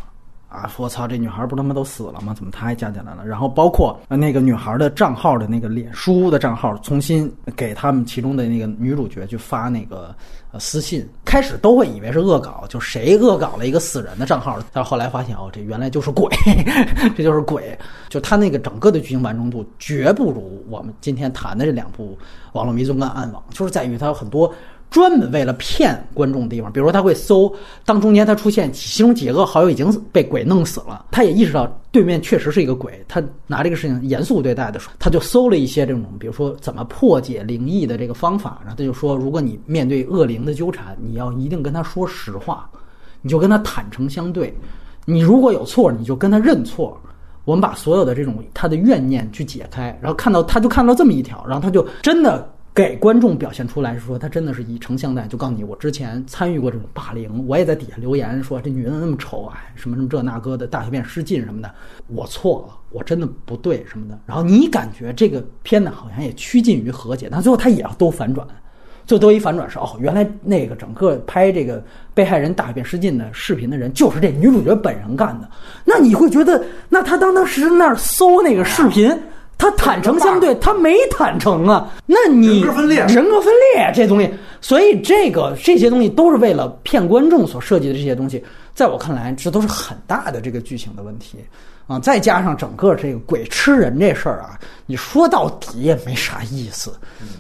啊！我操，这女孩不他妈都死了吗？怎么她还加进来了？然后包括那个女孩的账号的那个脸书的账号，重新给他们其中的那个女主角去发那个私信。开始都会以为是恶搞，就谁恶搞了一个死人的账号，但后来发现哦，这原来就是鬼，这就是鬼。就他那个整个的剧情完成度，绝不如我们今天谈的这两部《网络迷踪》跟《暗网》，就是在于它有很多。专门为了骗观众的地方，比如说他会搜，当中间他出现其中几个好友已经被鬼弄死了，他也意识到对面确实是一个鬼，他拿这个事情严肃对待的时候，他就搜了一些这种，比如说怎么破解灵异的这个方法，然后他就说，如果你面对恶灵的纠缠，你要一定跟他说实话，你就跟他坦诚相对，你如果有错，你就跟他认错，我们把所有的这种他的怨念去解开，然后看到他就看到这么一条，然后他就真的。给观众表现出来是说他真的是以诚相待，就告诉你我之前参与过这种霸凌，我也在底下留言说这女的那么丑啊，什么什么这那个的大小便失禁什么的，我错了，我真的不对什么的。然后你感觉这个片呢好像也趋近于和解，但最后他也要都反转。最多一反转是哦，原来那个整个拍这个被害人大便失禁的视频的人就是这女主角本人干的。那你会觉得，那他当当时那儿搜那个视频，他坦诚相对，他没坦诚啊。那你人格分裂人格分裂这东西，所以这个这些东西都是为了骗观众所设计的这些东西，在我看来，这都是很大的这个剧情的问题啊。再加上整个这个鬼吃人这事儿啊，你说到底也没啥意思。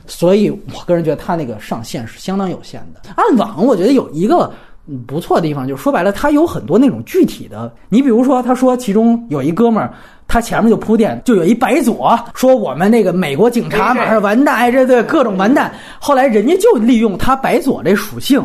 所以我个人觉得他那个上限是相当有限的。暗网我觉得有一个。嗯不错的地方就是说白了，他有很多那种具体的。你比如说，他说其中有一哥们儿，他前面就铺垫，就有一白左说我们那个美国警察马上完蛋，哎，这对各种完蛋。后来人家就利用他白左这属性，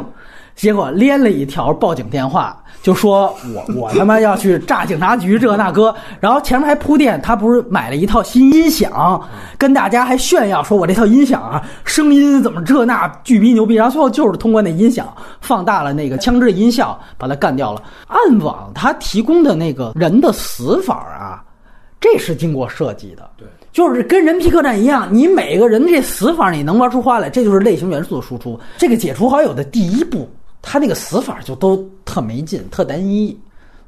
结果连了一条报警电话，就说我 我他妈要去炸警察局这那哥，然后前面还铺垫，他不是买了一套新音响，跟大家还炫耀说我这套音响啊，声音怎么这那巨逼牛逼，然后最后就是通过那音响放大了那个枪支的音效，把他干掉了。暗网他提供的那个人的死法啊，这是经过设计的，对。就是跟人皮客栈一样，你每个人这死法你能玩出花来，这就是类型元素的输出。这个解除好友的第一步，他那个死法就都特没劲、特单一，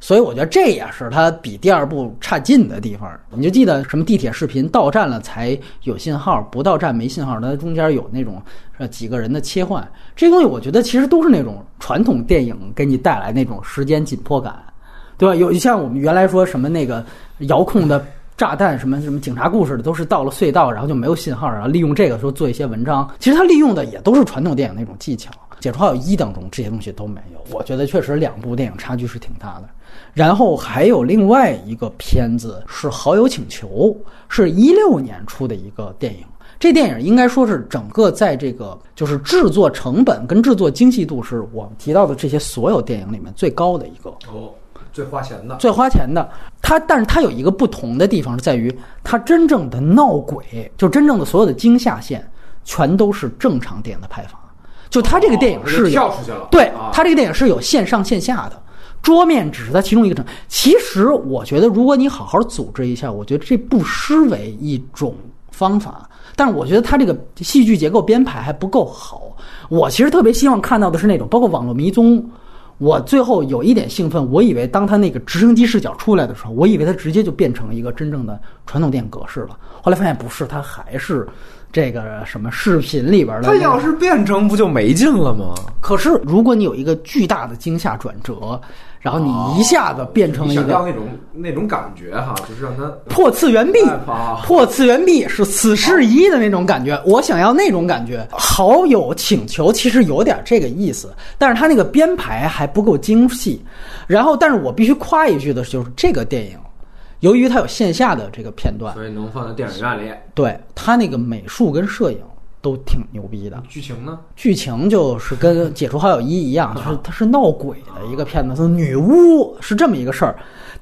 所以我觉得这也是他比第二部差劲的地方。你就记得什么地铁视频到站了才有信号，不到站没信号，它中间有那种几个人的切换，这些东西我觉得其实都是那种传统电影给你带来那种时间紧迫感，对吧？有像我们原来说什么那个遥控的。炸弹什么什么警察故事的都是到了隧道，然后就没有信号，然后利用这个说做一些文章。其实他利用的也都是传统电影那种技巧。《解除好友一》当中这些东西都没有，我觉得确实两部电影差距是挺大的。然后还有另外一个片子是《好友请求》，是一六年出的一个电影。这电影应该说是整个在这个就是制作成本跟制作精细度是我们提到的这些所有电影里面最高的一个。哦，最花钱的。最花钱的，它但是它有一个不同的地方是在于，它真正的闹鬼，就真正的所有的惊吓线，全都是正常电影的拍法。就它这个电影是有跳出去了对啊它这个电影是有线上线下的，桌面只是它其中一个成。其实我觉得，如果你好好组织一下，我觉得这不失为一种方法。但是我觉得它这个戏剧结构编排还不够好。我其实特别希望看到的是那种，包括网络迷踪。我最后有一点兴奋，我以为当他那个直升机视角出来的时候，我以为它直接就变成一个真正的传统电影格式了。后来发现不是，它还是这个什么视频里边的。他要是变成不就没劲了吗？可是，如果你有一个巨大的惊吓转折，然后你一下子变成了一个你想要那种那种感觉哈，就是让他破次元壁破次元壁是此事一的那种感觉，我想要那种感觉。好友请求其实有点这个意思，但是他那个编排还不够精细。然后，但是我必须夸一句的就是这个电影，由于它有线下的这个片段，所以能放在电影院里。对它那个美术跟摄影都挺牛逼的。剧情呢？剧情就是跟《解除好友一》一样，就是它是闹鬼的一个片子，是女巫是这么一个事儿。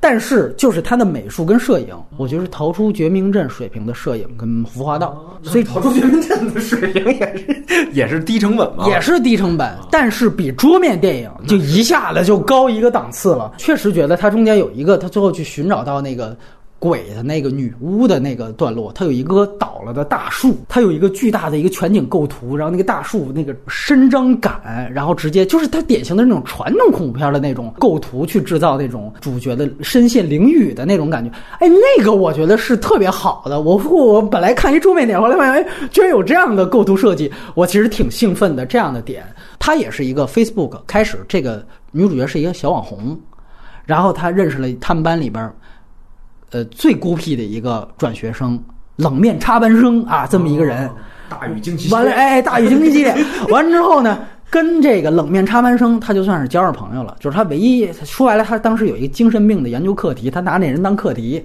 但是就是他的美术跟摄影，我觉得是逃出绝命镇水平的摄影跟服化道，所以逃出绝命镇的水平也是 也是低成本嘛，也是低成本，但是比桌面电影就一下子就高一个档次了。确实觉得它中间有一个，他最后去寻找到那个。鬼的那个女巫的那个段落，它有一棵倒了的大树，它有一个巨大的一个全景构图，然后那个大树那个伸张感，然后直接就是它典型的那种传统恐怖片的那种构图去制造那种主角的身陷囹圄的那种感觉。哎，那个我觉得是特别好的。我我本来看一桌面电影，后来发现哎，居然有这样的构图设计，我其实挺兴奋的。这样的点，它也是一个 Facebook 开始，这个女主角是一个小网红，然后她认识了他们班里边。呃，最孤僻的一个转学生，冷面插班生啊，这么一个人，大雨惊奇。完了，哎，大雨惊奇系列，完之后呢，跟这个冷面插班生，他就算是交上朋友了。就是他唯一说白了，他当时有一个精神病的研究课题，他拿那人当课题，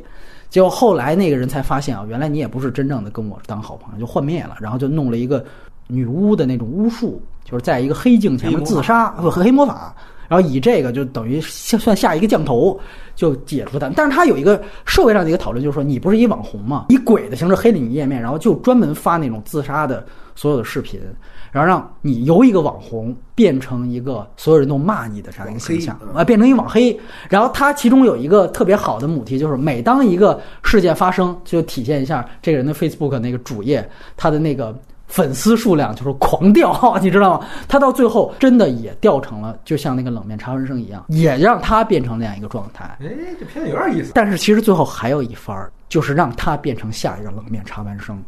结果后来那个人才发现啊，原来你也不是真正的跟我当好朋友，就幻灭了，然后就弄了一个女巫的那种巫术，就是在一个黑镜前面自杀，不黑魔法。然后以这个就等于下算下一个降头，就解除他。但是他有一个社会上的一个讨论，就是说你不是一网红嘛，以鬼的形式黑了你页面，然后就专门发那种自杀的所有的视频，然后让你由一个网红变成一个所有人都骂你的这样一个形象啊，变成一网黑。然后他其中有一个特别好的母题，就是每当一个事件发生，就体现一下这个人的 Facebook 那个主页，他的那个。粉丝数量就是狂掉，你知道吗？他到最后真的也掉成了，就像那个冷面茶文生一样，也让他变成那样一个状态。哎，这片子有点意思。但是其实最后还有一番儿，就是让他变成下一个冷面茶完生，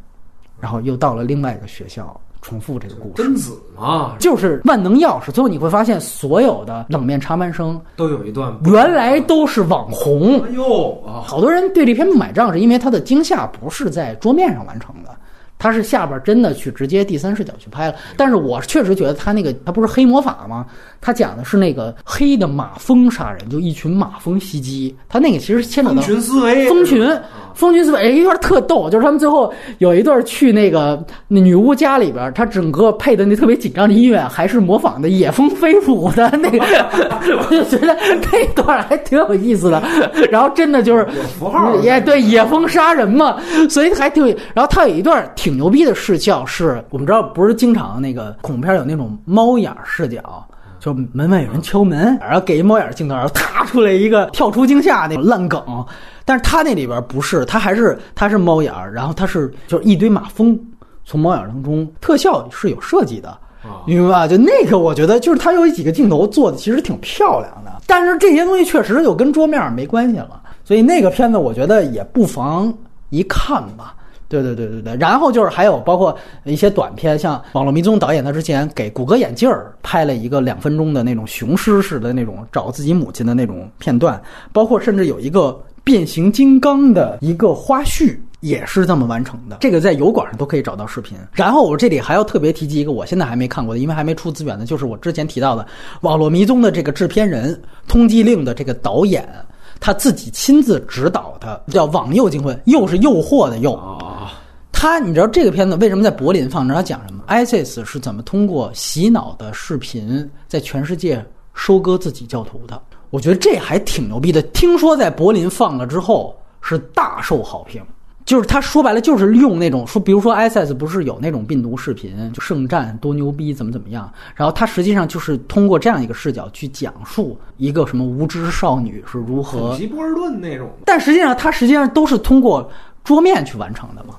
然后又到了另外一个学校，重复这个故事。贞子嘛，就是万能钥匙，最后你会发现，所有的冷面插班生都有一段。原来都是网红。哎呦啊，好多人对这篇不买账，是因为他的惊吓不是在桌面上完成的。他是下边真的去直接第三视角去拍了，但是我确实觉得他那个他不是黑魔法吗？他讲的是那个黑的马蜂杀人，就一群马蜂袭击他那个其实牵扯到蜂群思维，蜂群，蜂群思维，哎，一段特逗，就是他们最后有一段去那个那女巫家里边，他整个配的那特别紧张的音乐，还是模仿的野蜂飞舞的那个，我就觉得那段还挺有意思的。然后真的就是有符号，也对野蜂杀人嘛，所以还挺有。然后他有一段挺牛逼的视效，是我们知道不是经常那个恐怖片有那种猫眼视角。就门外有人敲门，然后给一猫眼镜头，然后踏出来一个跳出惊吓那种烂梗。但是他那里边不是，他还是他是猫眼儿，然后他是就是一堆马蜂从猫眼当中，特效是有设计的，明白吧？就那个我觉得就是他有几个镜头做的其实挺漂亮的，但是这些东西确实就跟桌面没关系了，所以那个片子我觉得也不妨一看吧。对对对对对，然后就是还有包括一些短片，像网络迷踪导演他之前给谷歌眼镜儿拍了一个两分钟的那种雄狮式的那种找自己母亲的那种片段，包括甚至有一个变形金刚的一个花絮也是这么完成的，这个在油管上都可以找到视频。然后我这里还要特别提及一个我现在还没看过的，因为还没出资源的，就是我之前提到的网络迷踪的这个制片人，通缉令的这个导演。他自己亲自指导的，叫《往右惊魂》，又是诱惑的诱。他，你知道这个片子为什么在柏林放？你知道他讲什么？ISIS 是怎么通过洗脑的视频在全世界收割自己教徒的？我觉得这还挺牛逼的。听说在柏林放了之后是大受好评。就是他说白了就是用那种说，比如说 ISIS 不是有那种病毒视频，就圣战多牛逼，怎么怎么样。然后他实际上就是通过这样一个视角去讲述一个什么无知少女是如何。吉波尔顿那种。但实际上，他实际上都是通过桌面去完成的嘛。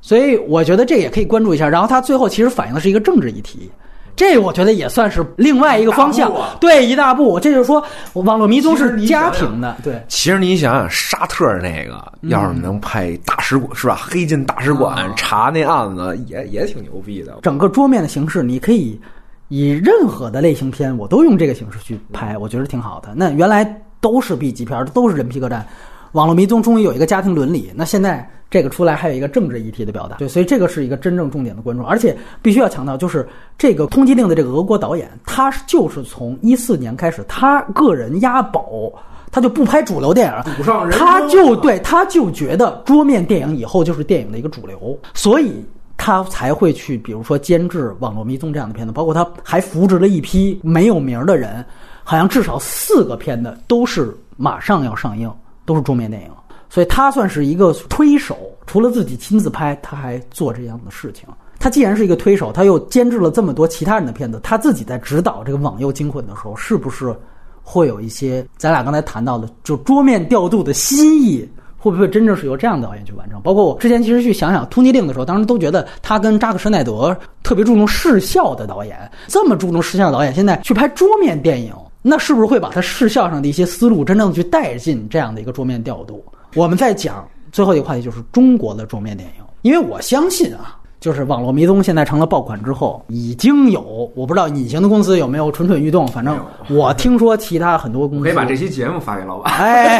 所以我觉得这也可以关注一下。然后他最后其实反映的是一个政治议题。这我觉得也算是另外一个方向，对一大步。这就是说，网络迷踪是家庭的，对。其实你想想，沙特那个要是能拍大使馆是吧？黑进大使馆查那案子，也也挺牛逼的。整个桌面的形式，你可以以任何的类型片，我都用这个形式去拍，我觉得挺好的。那原来都是 B 级片，都是人皮客栈。网络迷踪终于有一个家庭伦理，那现在这个出来还有一个政治议题的表达，对，所以这个是一个真正重点的关注，而且必须要强调，就是这个通缉令的这个俄国导演，他就是从一四年开始，他个人押宝，他就不拍主流电影，他就对他就觉得桌面电影以后就是电影的一个主流，所以他才会去，比如说监制《网络迷踪》这样的片子，包括他还扶植了一批没有名的人，好像至少四个片子都是马上要上映。都是桌面电影，所以他算是一个推手。除了自己亲自拍，他还做这样的事情。他既然是一个推手，他又监制了这么多其他人的片子，他自己在指导这个《网游惊魂》的时候，是不是会有一些咱俩刚才谈到的，就桌面调度的新意？会不会真正是由这样的导演去完成？包括我之前其实去想想《突击令》的时候，当时都觉得他跟扎克施奈德特别注重视效的导演，这么注重视效的导演，现在去拍桌面电影。那是不是会把他视效上的一些思路真正去带进这样的一个桌面调度？我们在讲最后一个话题，就是中国的桌面电影。因为我相信啊，就是网络迷踪现在成了爆款之后，已经有我不知道隐形的公司有没有蠢蠢欲动。反正我听说其他很多公司可以把这期节目发给老板。哎，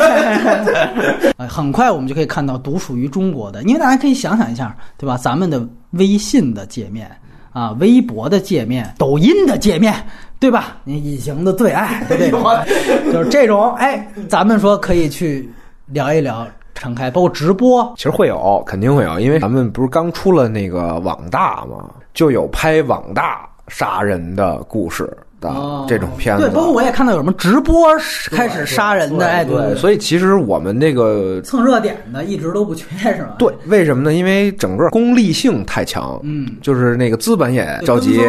很快我们就可以看到独属于中国的。因为大家可以想想一下，对吧？咱们的微信的界面啊，微博的界面，抖音的界面。对吧？你隐形的最爱，对吧？就是这种，哎，咱们说可以去聊一聊，敞开，包括直播，其实会有，肯定会有，因为咱们不是刚出了那个网大嘛，就有拍网大杀人的故事。这种片子。对，包括我也看到有什么直播开始杀人的，哎，对，所以其实我们那个蹭热点的一直都不缺，是吧？对，为什么呢？因为整个功利性太强，嗯，就是那个资本也着急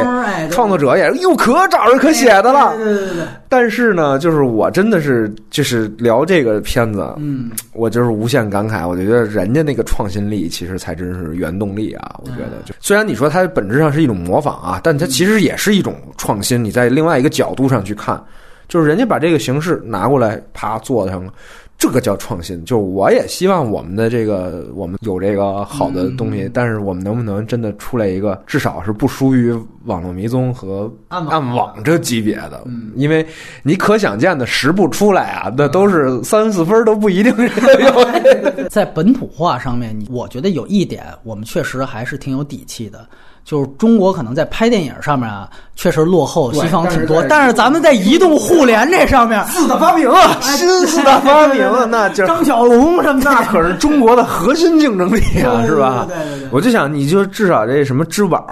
创作者也又可找人可写的了。对对对对对，但是呢，就是我真的是就是聊这个片子，嗯，我就是无限感慨。我觉得人家那个创新力其实才真是原动力啊！我觉得，就虽然你说它本质上是一种模仿啊，但它其实也是一种创新。你在另外一个角度上去看，就是人家把这个形式拿过来，啪做上了。这个叫创新，就是我也希望我们的这个我们有这个好的东西，但是我们能不能真的出来一个至少是不输于网络迷踪和暗网这级别的？嗯，因为你可想见的十部出来啊，那都是三四分都不一定是有。在本土化上面，你我觉得有一点，我们确实还是挺有底气的。就是中国可能在拍电影上面啊，确实落后西方挺多，但是咱们在移动互联这上面，四大发明啊，新四大发明啊，那就张小龙什么的，那可是中国的核心竞争力啊，是吧？对对对，我就想，你就至少这什么支付宝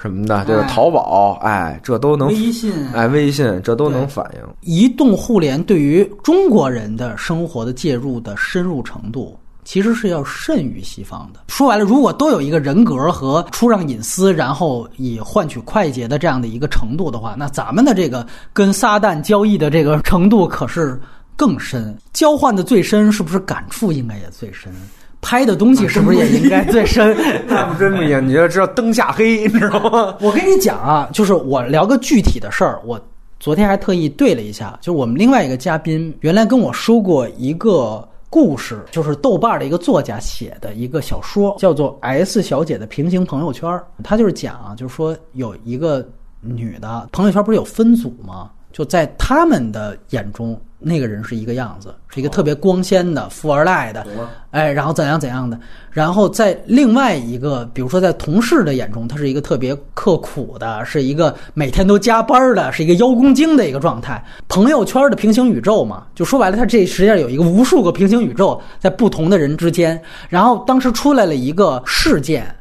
什么的，这个淘宝，哎，这都能，微信，哎，微信这都能反映。移动互联对于中国人的生活的介入的深入程度。其实是要甚于西方的。说白了，如果都有一个人格和出让隐私，然后以换取快捷的这样的一个程度的话，那咱们的这个跟撒旦交易的这个程度可是更深。交换的最深，是不是感触应该也最深？拍的东西是不是也应该最深？那不真不一样，你要知道灯下黑，你知道吗？我跟你讲啊，就是我聊个具体的事儿，我昨天还特意对了一下，就是我们另外一个嘉宾原来跟我说过一个。故事就是豆瓣的一个作家写的一个小说，叫做《S 小姐的平行朋友圈》。他就是讲啊，就是说有一个女的朋友圈不是有分组吗？就在他们的眼中，那个人是一个样子，是一个特别光鲜的富二代的，哎，然后怎样怎样的。然后在另外一个，比如说在同事的眼中，他是一个特别刻苦的，是一个每天都加班的，是一个邀功精的一个状态。朋友圈的平行宇宙嘛，就说白了，他这实际上有一个无数个平行宇宙在不同的人之间。然后当时出来了一个事件，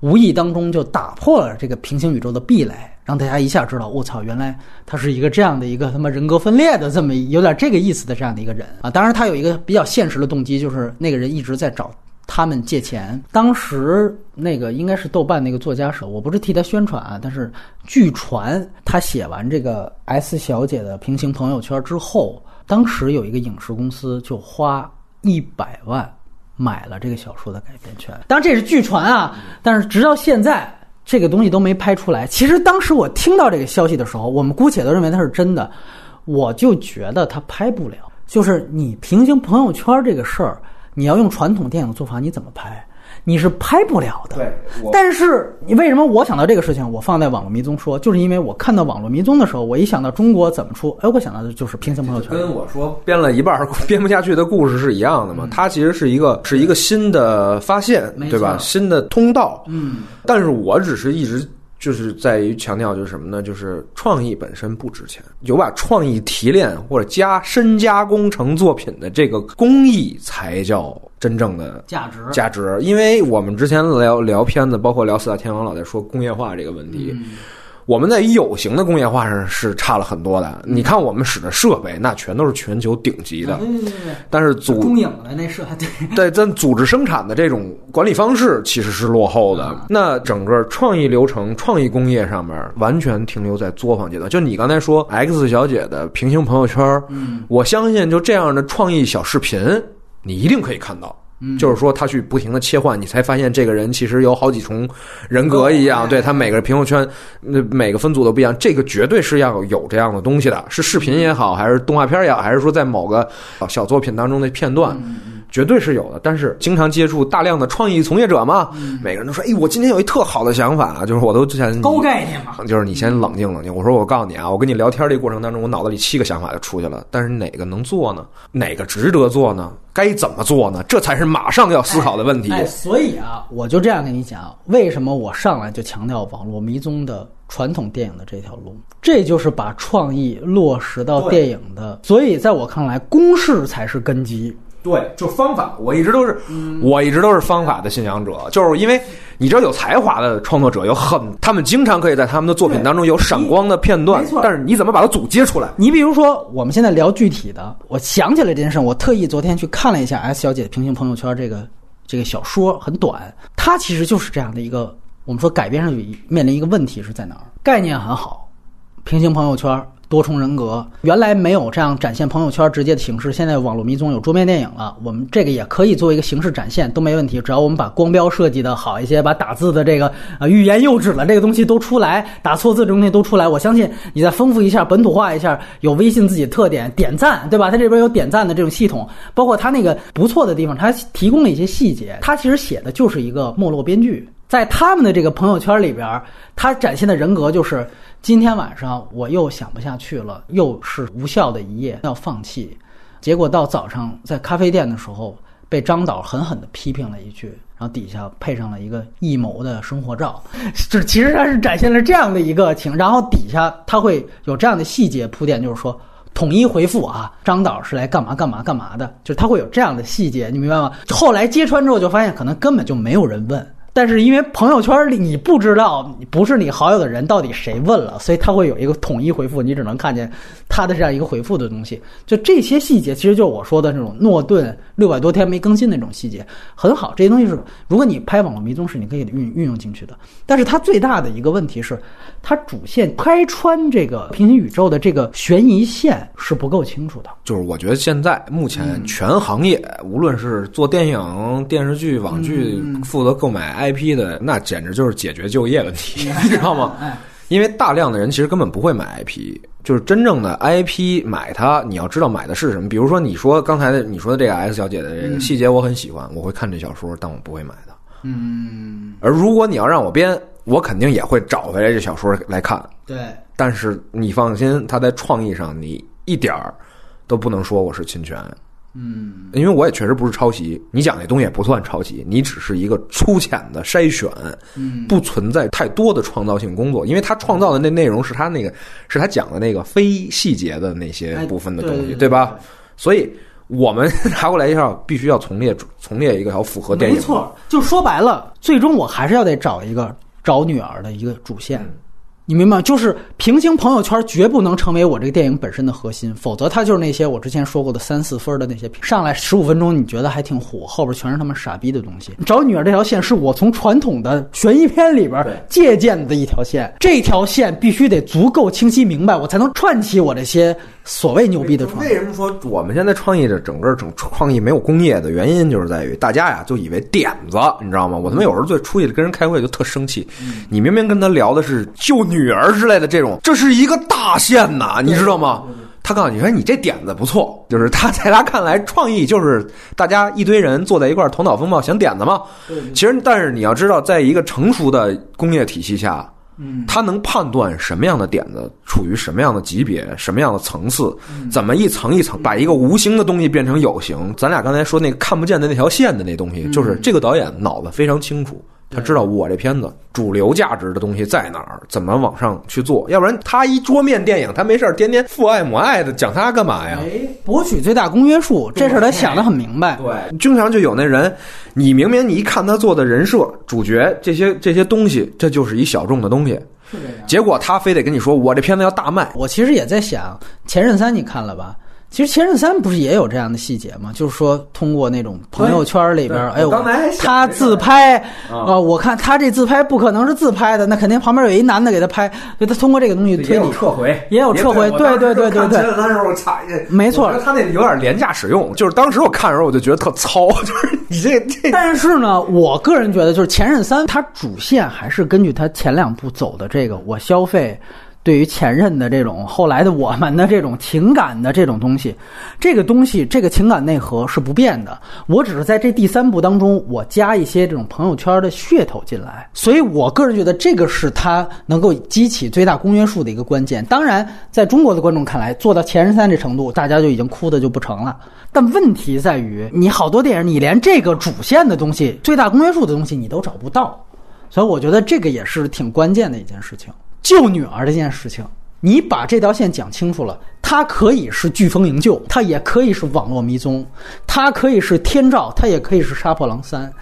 无意当中就打破了这个平行宇宙的壁垒。让大家一下知道，我操，原来他是一个这样的一个他妈人格分裂的这么有点这个意思的这样的一个人啊！当然，他有一个比较现实的动机，就是那个人一直在找他们借钱。当时那个应该是豆瓣那个作家手，我不是替他宣传啊，但是据传他写完这个 S 小姐的平行朋友圈之后，当时有一个影视公司就花一百万买了这个小说的改编权。当然这是据传啊，但是直到现在。这个东西都没拍出来。其实当时我听到这个消息的时候，我们姑且都认为它是真的，我就觉得它拍不了。就是你平行朋友圈这个事儿，你要用传统电影做法，你怎么拍？你是拍不了的。对，但是你为什么我想到这个事情，我放在网络迷踪说，就是因为我看到网络迷踪的时候，我一想到中国怎么出，哎，我想到的就是平行朋友圈。跟我说编了一半编不下去的故事是一样的嘛？它其实是一个是一个新的发现，对吧？新的通道。嗯。但是我只是一直就是在于强调，就是什么呢？就是创意本身不值钱，有把创意提炼或者加深加工成作品的这个工艺才叫。真正的价值价值，因为我们之前聊聊片子，包括聊四大天王，老在说工业化这个问题。我们在有形的工业化上是差了很多的。你看我们使的设备，那全都是全球顶级的。对对对。但是组中影的那设对对，咱组织生产的这种管理方式其实是落后的。那整个创意流程、创意工业上面完全停留在作坊阶段。就你刚才说 X 小姐的平行朋友圈，嗯，我相信就这样的创意小视频。你一定可以看到，就是说他去不停的切换，你才发现这个人其实有好几重人格一样。对他每个朋友圈，那每个分组都不一样。这个绝对是要有这样的东西的，是视频也好，还是动画片也好，还是说在某个小作品当中的片段。绝对是有的，但是经常接触大量的创意从业者嘛，每个人都说：“哎，我今天有一特好的想法，就是我都之前高概念嘛，就是你先冷静冷静。”我说：“我告诉你啊，我跟你聊天这过程当中，我脑子里七个想法就出去了，但是哪个能做呢？哪个值得做呢？该怎么做呢？这才是马上要思考的问题。”哎，所以啊，我就这样跟你讲，为什么我上来就强调网络迷踪的传统电影的这条路，这就是把创意落实到电影的。所以在我看来，公式才是根基。对，就方法，我一直都是，我一直都是方法的信仰者，就是因为你知道，有才华的创作者有很，他们经常可以在他们的作品当中有闪光的片段但是你怎么把它组接出来？你比如说，我们现在聊具体的，我想起来这件事，我特意昨天去看了一下 S 小姐的平行朋友圈这个这个小说，很短，它其实就是这样的一个，我们说改编上去面临一个问题是在哪儿？概念很好，平行朋友圈。多重人格原来没有这样展现朋友圈直接的形式，现在网络迷踪有桌面电影了，我们这个也可以作为一个形式展现都没问题，只要我们把光标设计的好一些，把打字的这个啊欲言又止了这个东西都出来，打错字这东西都出来，我相信你再丰富一下、本土化一下，有微信自己的特点，点赞对吧？它这边有点赞的这种系统，包括它那个不错的地方，它提供了一些细节，它其实写的就是一个没落编剧，在他们的这个朋友圈里边，他展现的人格就是。今天晚上我又想不下去了，又是无效的一夜，要放弃。结果到早上在咖啡店的时候，被张导狠狠地批评了一句，然后底下配上了一个艺谋的生活照，这其实他是展现了这样的一个情，然后底下他会有这样的细节铺垫，就是说统一回复啊，张导是来干嘛干嘛干嘛的，就是他会有这样的细节，你明白吗？后来揭穿之后就发现，可能根本就没有人问。但是因为朋友圈里你不知道不是你好友的人到底谁问了，所以他会有一个统一回复，你只能看见他的这样一个回复的东西。就这些细节，其实就是我说的那种诺顿六百多天没更新那种细节，很好。这些东西是如果你拍网络迷踪是你可以运运用进去的。但是它最大的一个问题是，它主线拍穿这个平行宇宙的这个悬疑线是不够清楚的。就是我觉得现在目前全行业，无论是做电影、电视剧、网剧，负责购买。IP 的那简直就是解决就业问题，你知道吗？因为大量的人其实根本不会买 IP，就是真正的 IP 买它，你要知道买的是什么。比如说你说刚才的你说的这个 S 小姐的这个细节，我很喜欢，我会看这小说，但我不会买的。嗯。而如果你要让我编，我肯定也会找回来这小说来看。对。但是你放心，他在创意上你一点儿都不能说我是侵权。嗯，因为我也确实不是抄袭，你讲那东西也不算抄袭，你只是一个粗浅的筛选，嗯，不存在太多的创造性工作，因为他创造的那内容是他那个是他讲的那个非细节的那些部分的东西，对吧？所以我们拿过来一下，必须要从列从列一个要符合电影，没错，就说白了，最终我还是要得找一个找女儿的一个主线。你明白就是平行朋友圈绝不能成为我这个电影本身的核心，否则它就是那些我之前说过的三四分的那些上来十五分钟你觉得还挺火，后边全是他们傻逼的东西。找女儿这条线是我从传统的悬疑片里边借鉴的一条线，这条线必须得足够清晰明白，我才能串起我这些所谓牛逼的创。为什么说我们现在创意的整个整创意没有工业的原因，就是在于大家呀就以为点子，你知道吗？我他妈有时候最出去跟人开会就特生气，你明明跟他聊的是救。女儿之类的这种，这是一个大线呐，你知道吗？他告诉你说你这点子不错，就是他在他看来，创意就是大家一堆人坐在一块儿头脑风暴想点子嘛。其实，但是你要知道，在一个成熟的工业体系下，嗯，他能判断什么样的点子处于什么样的级别、什么样的层次，怎么一层一层把一个无形的东西变成有形。咱俩刚才说那个看不见的那条线的那东西，就是这个导演脑子非常清楚。他知道我这片子主流价值的东西在哪儿，怎么往上去做？要不然他一桌面电影，他没事儿天天父爱母爱的讲他干嘛呀？哎，博取最大公约数，这事儿他想的很明白。对，经常就有那人，你明明你一看他做的人设、主角这些这些东西，这就是一小众的东西。结果他非得跟你说，我这片子要大卖。我其实也在想，《前任三》你看了吧？其实《前任三》不是也有这样的细节吗？就是说，通过那种朋友圈里边，哎呦，他自拍啊，我看他这自拍不可能是自拍的，那肯定旁边有一男的给他拍，所以他通过这个东西推理撤回，也有撤回，对对对对对。前任三时候，操，没错，他那有点廉价使用，就是当时我看的时候我就觉得特糙，就是你这这。但是呢，我个人觉得，就是《前任三》，它主线还是根据他前两部走的这个，我消费。对于前任的这种后来的我们的这种情感的这种东西，这个东西这个情感内核是不变的。我只是在这第三部当中，我加一些这种朋友圈的噱头进来。所以我个人觉得这个是他能够激起最大公约数的一个关键。当然，在中国的观众看来，做到前任三这程度，大家就已经哭的就不成了。但问题在于，你好多电影，你连这个主线的东西、最大公约数的东西你都找不到。所以我觉得这个也是挺关键的一件事情。救女儿这件事情，你把这条线讲清楚了，它可以是飓风营救，它也可以是网络迷踪，它可以是天照，它也可以是杀破狼三。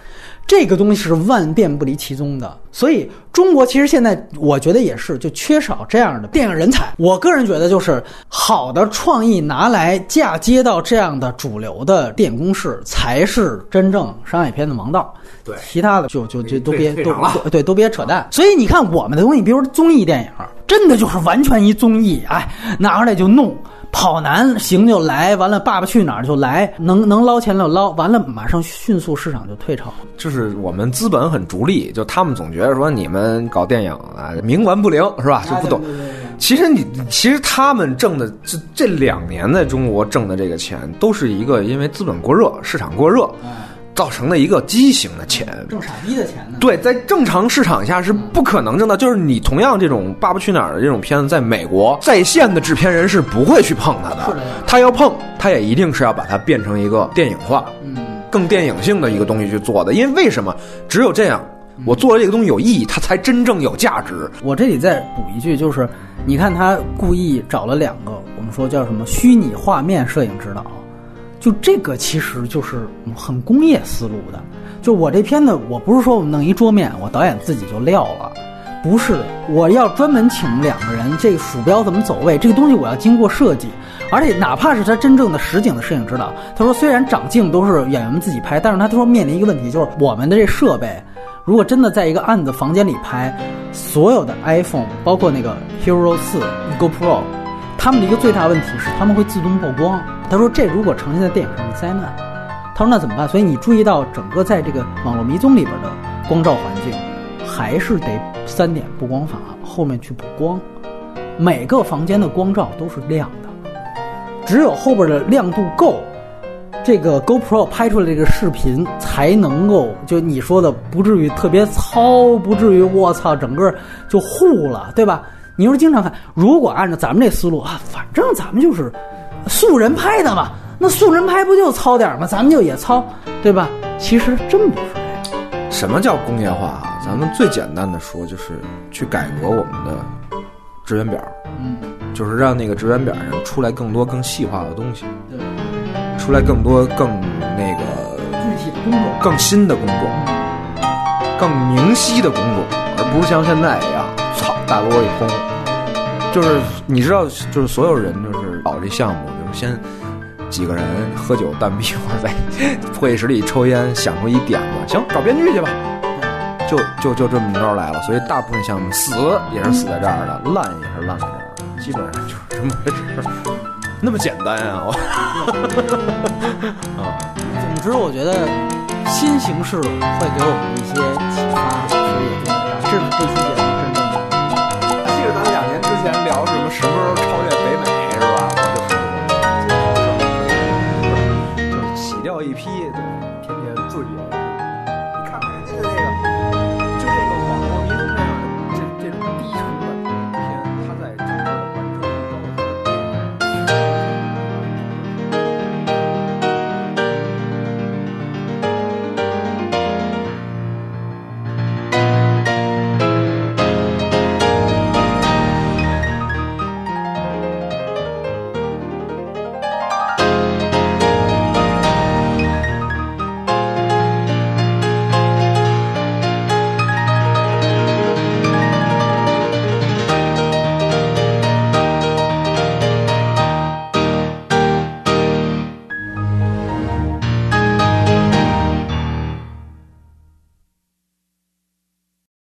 这个东西是万变不离其宗的。所以中国其实现在我觉得也是，就缺少这样的电影人才。我个人觉得，就是好的创意拿来嫁接到这样的主流的电影公式，才是真正商业片的王道。对其他的就就就都别都对都别扯淡。所以你看我们的东西，比如说综艺电影，真的就是完全一综艺，哎，拿出来就弄。跑男行就来，完了爸爸去哪儿就来，能能捞钱就捞，完了马上迅速市场就退潮。就是我们资本很逐利，就他们总觉得说你们搞电影啊，冥顽不灵是吧？就不懂。其实你其实他们挣的这这两年在中国挣的这个钱，都是一个因为资本过热、市场过热造成的一个畸形的钱。挣傻逼的钱呢？对，在正常市场下是不可能挣到。就是你同样这种《爸爸去哪儿》的这种片子，在美国在线的制片人是不会去碰它的他要碰，他也一定是要把它变成一个电影化，嗯，更电影性的一个东西去做的。因为为什么？只有这样，我做的这个东西有意义，它才真正有价值。我这里再补一句，就是你看他故意找了两个，我们说叫什么虚拟画面摄影指导，就这个其实就是很工业思路的。就我这片子，我不是说我弄一桌面，我导演自己就撂了，不是，我要专门请两个人，这个鼠标怎么走位，这个东西我要经过设计，而且哪怕是他真正的实景的摄影指导，他说虽然长镜都是演员们自己拍，但是他说面临一个问题，就是我们的这设备。如果真的在一个暗的房间里拍，所有的 iPhone，包括那个 Hero 四、GoPro，他们的一个最大问题是他们会自动曝光。他说这如果呈现在电影上是灾难。他说那怎么办？所以你注意到整个在这个网络迷踪里边的光照环境，还是得三点布光法后面去补光，每个房间的光照都是亮的，只有后边的亮度够。这个 GoPro 拍出来这个视频才能够，就你说的不至于特别糙，不至于我操整个就糊了，对吧？你要是经常看，如果按照咱们这思路啊，反正咱们就是素人拍的嘛，那素人拍不就糙点吗？咱们就也糙，对吧？其实真不是这样。什么叫工业化啊？咱们最简单的说，就是去改革我们的职员表，嗯，就是让那个职员表上出来更多更细化的东西，对，出来更多更那个具体的工作，更新的工种，更明晰的工种，而不是像现在一样，操大锅一轰。就是你知道，就是所有人就是搞这项目，就是先几个人喝酒弹逼，会儿在会议室里抽烟，想出一点子，行，找编剧去吧。就就就这么着来了。所以大部分项目死也是死在这儿的，烂也是烂在这儿，基本上就是这么回事。那么简单啊！我 啊，总之我觉得新形式会给我们一些启发，所以这这次节目真重。还记得咱们两年之前聊什么？什么时候超越？到一批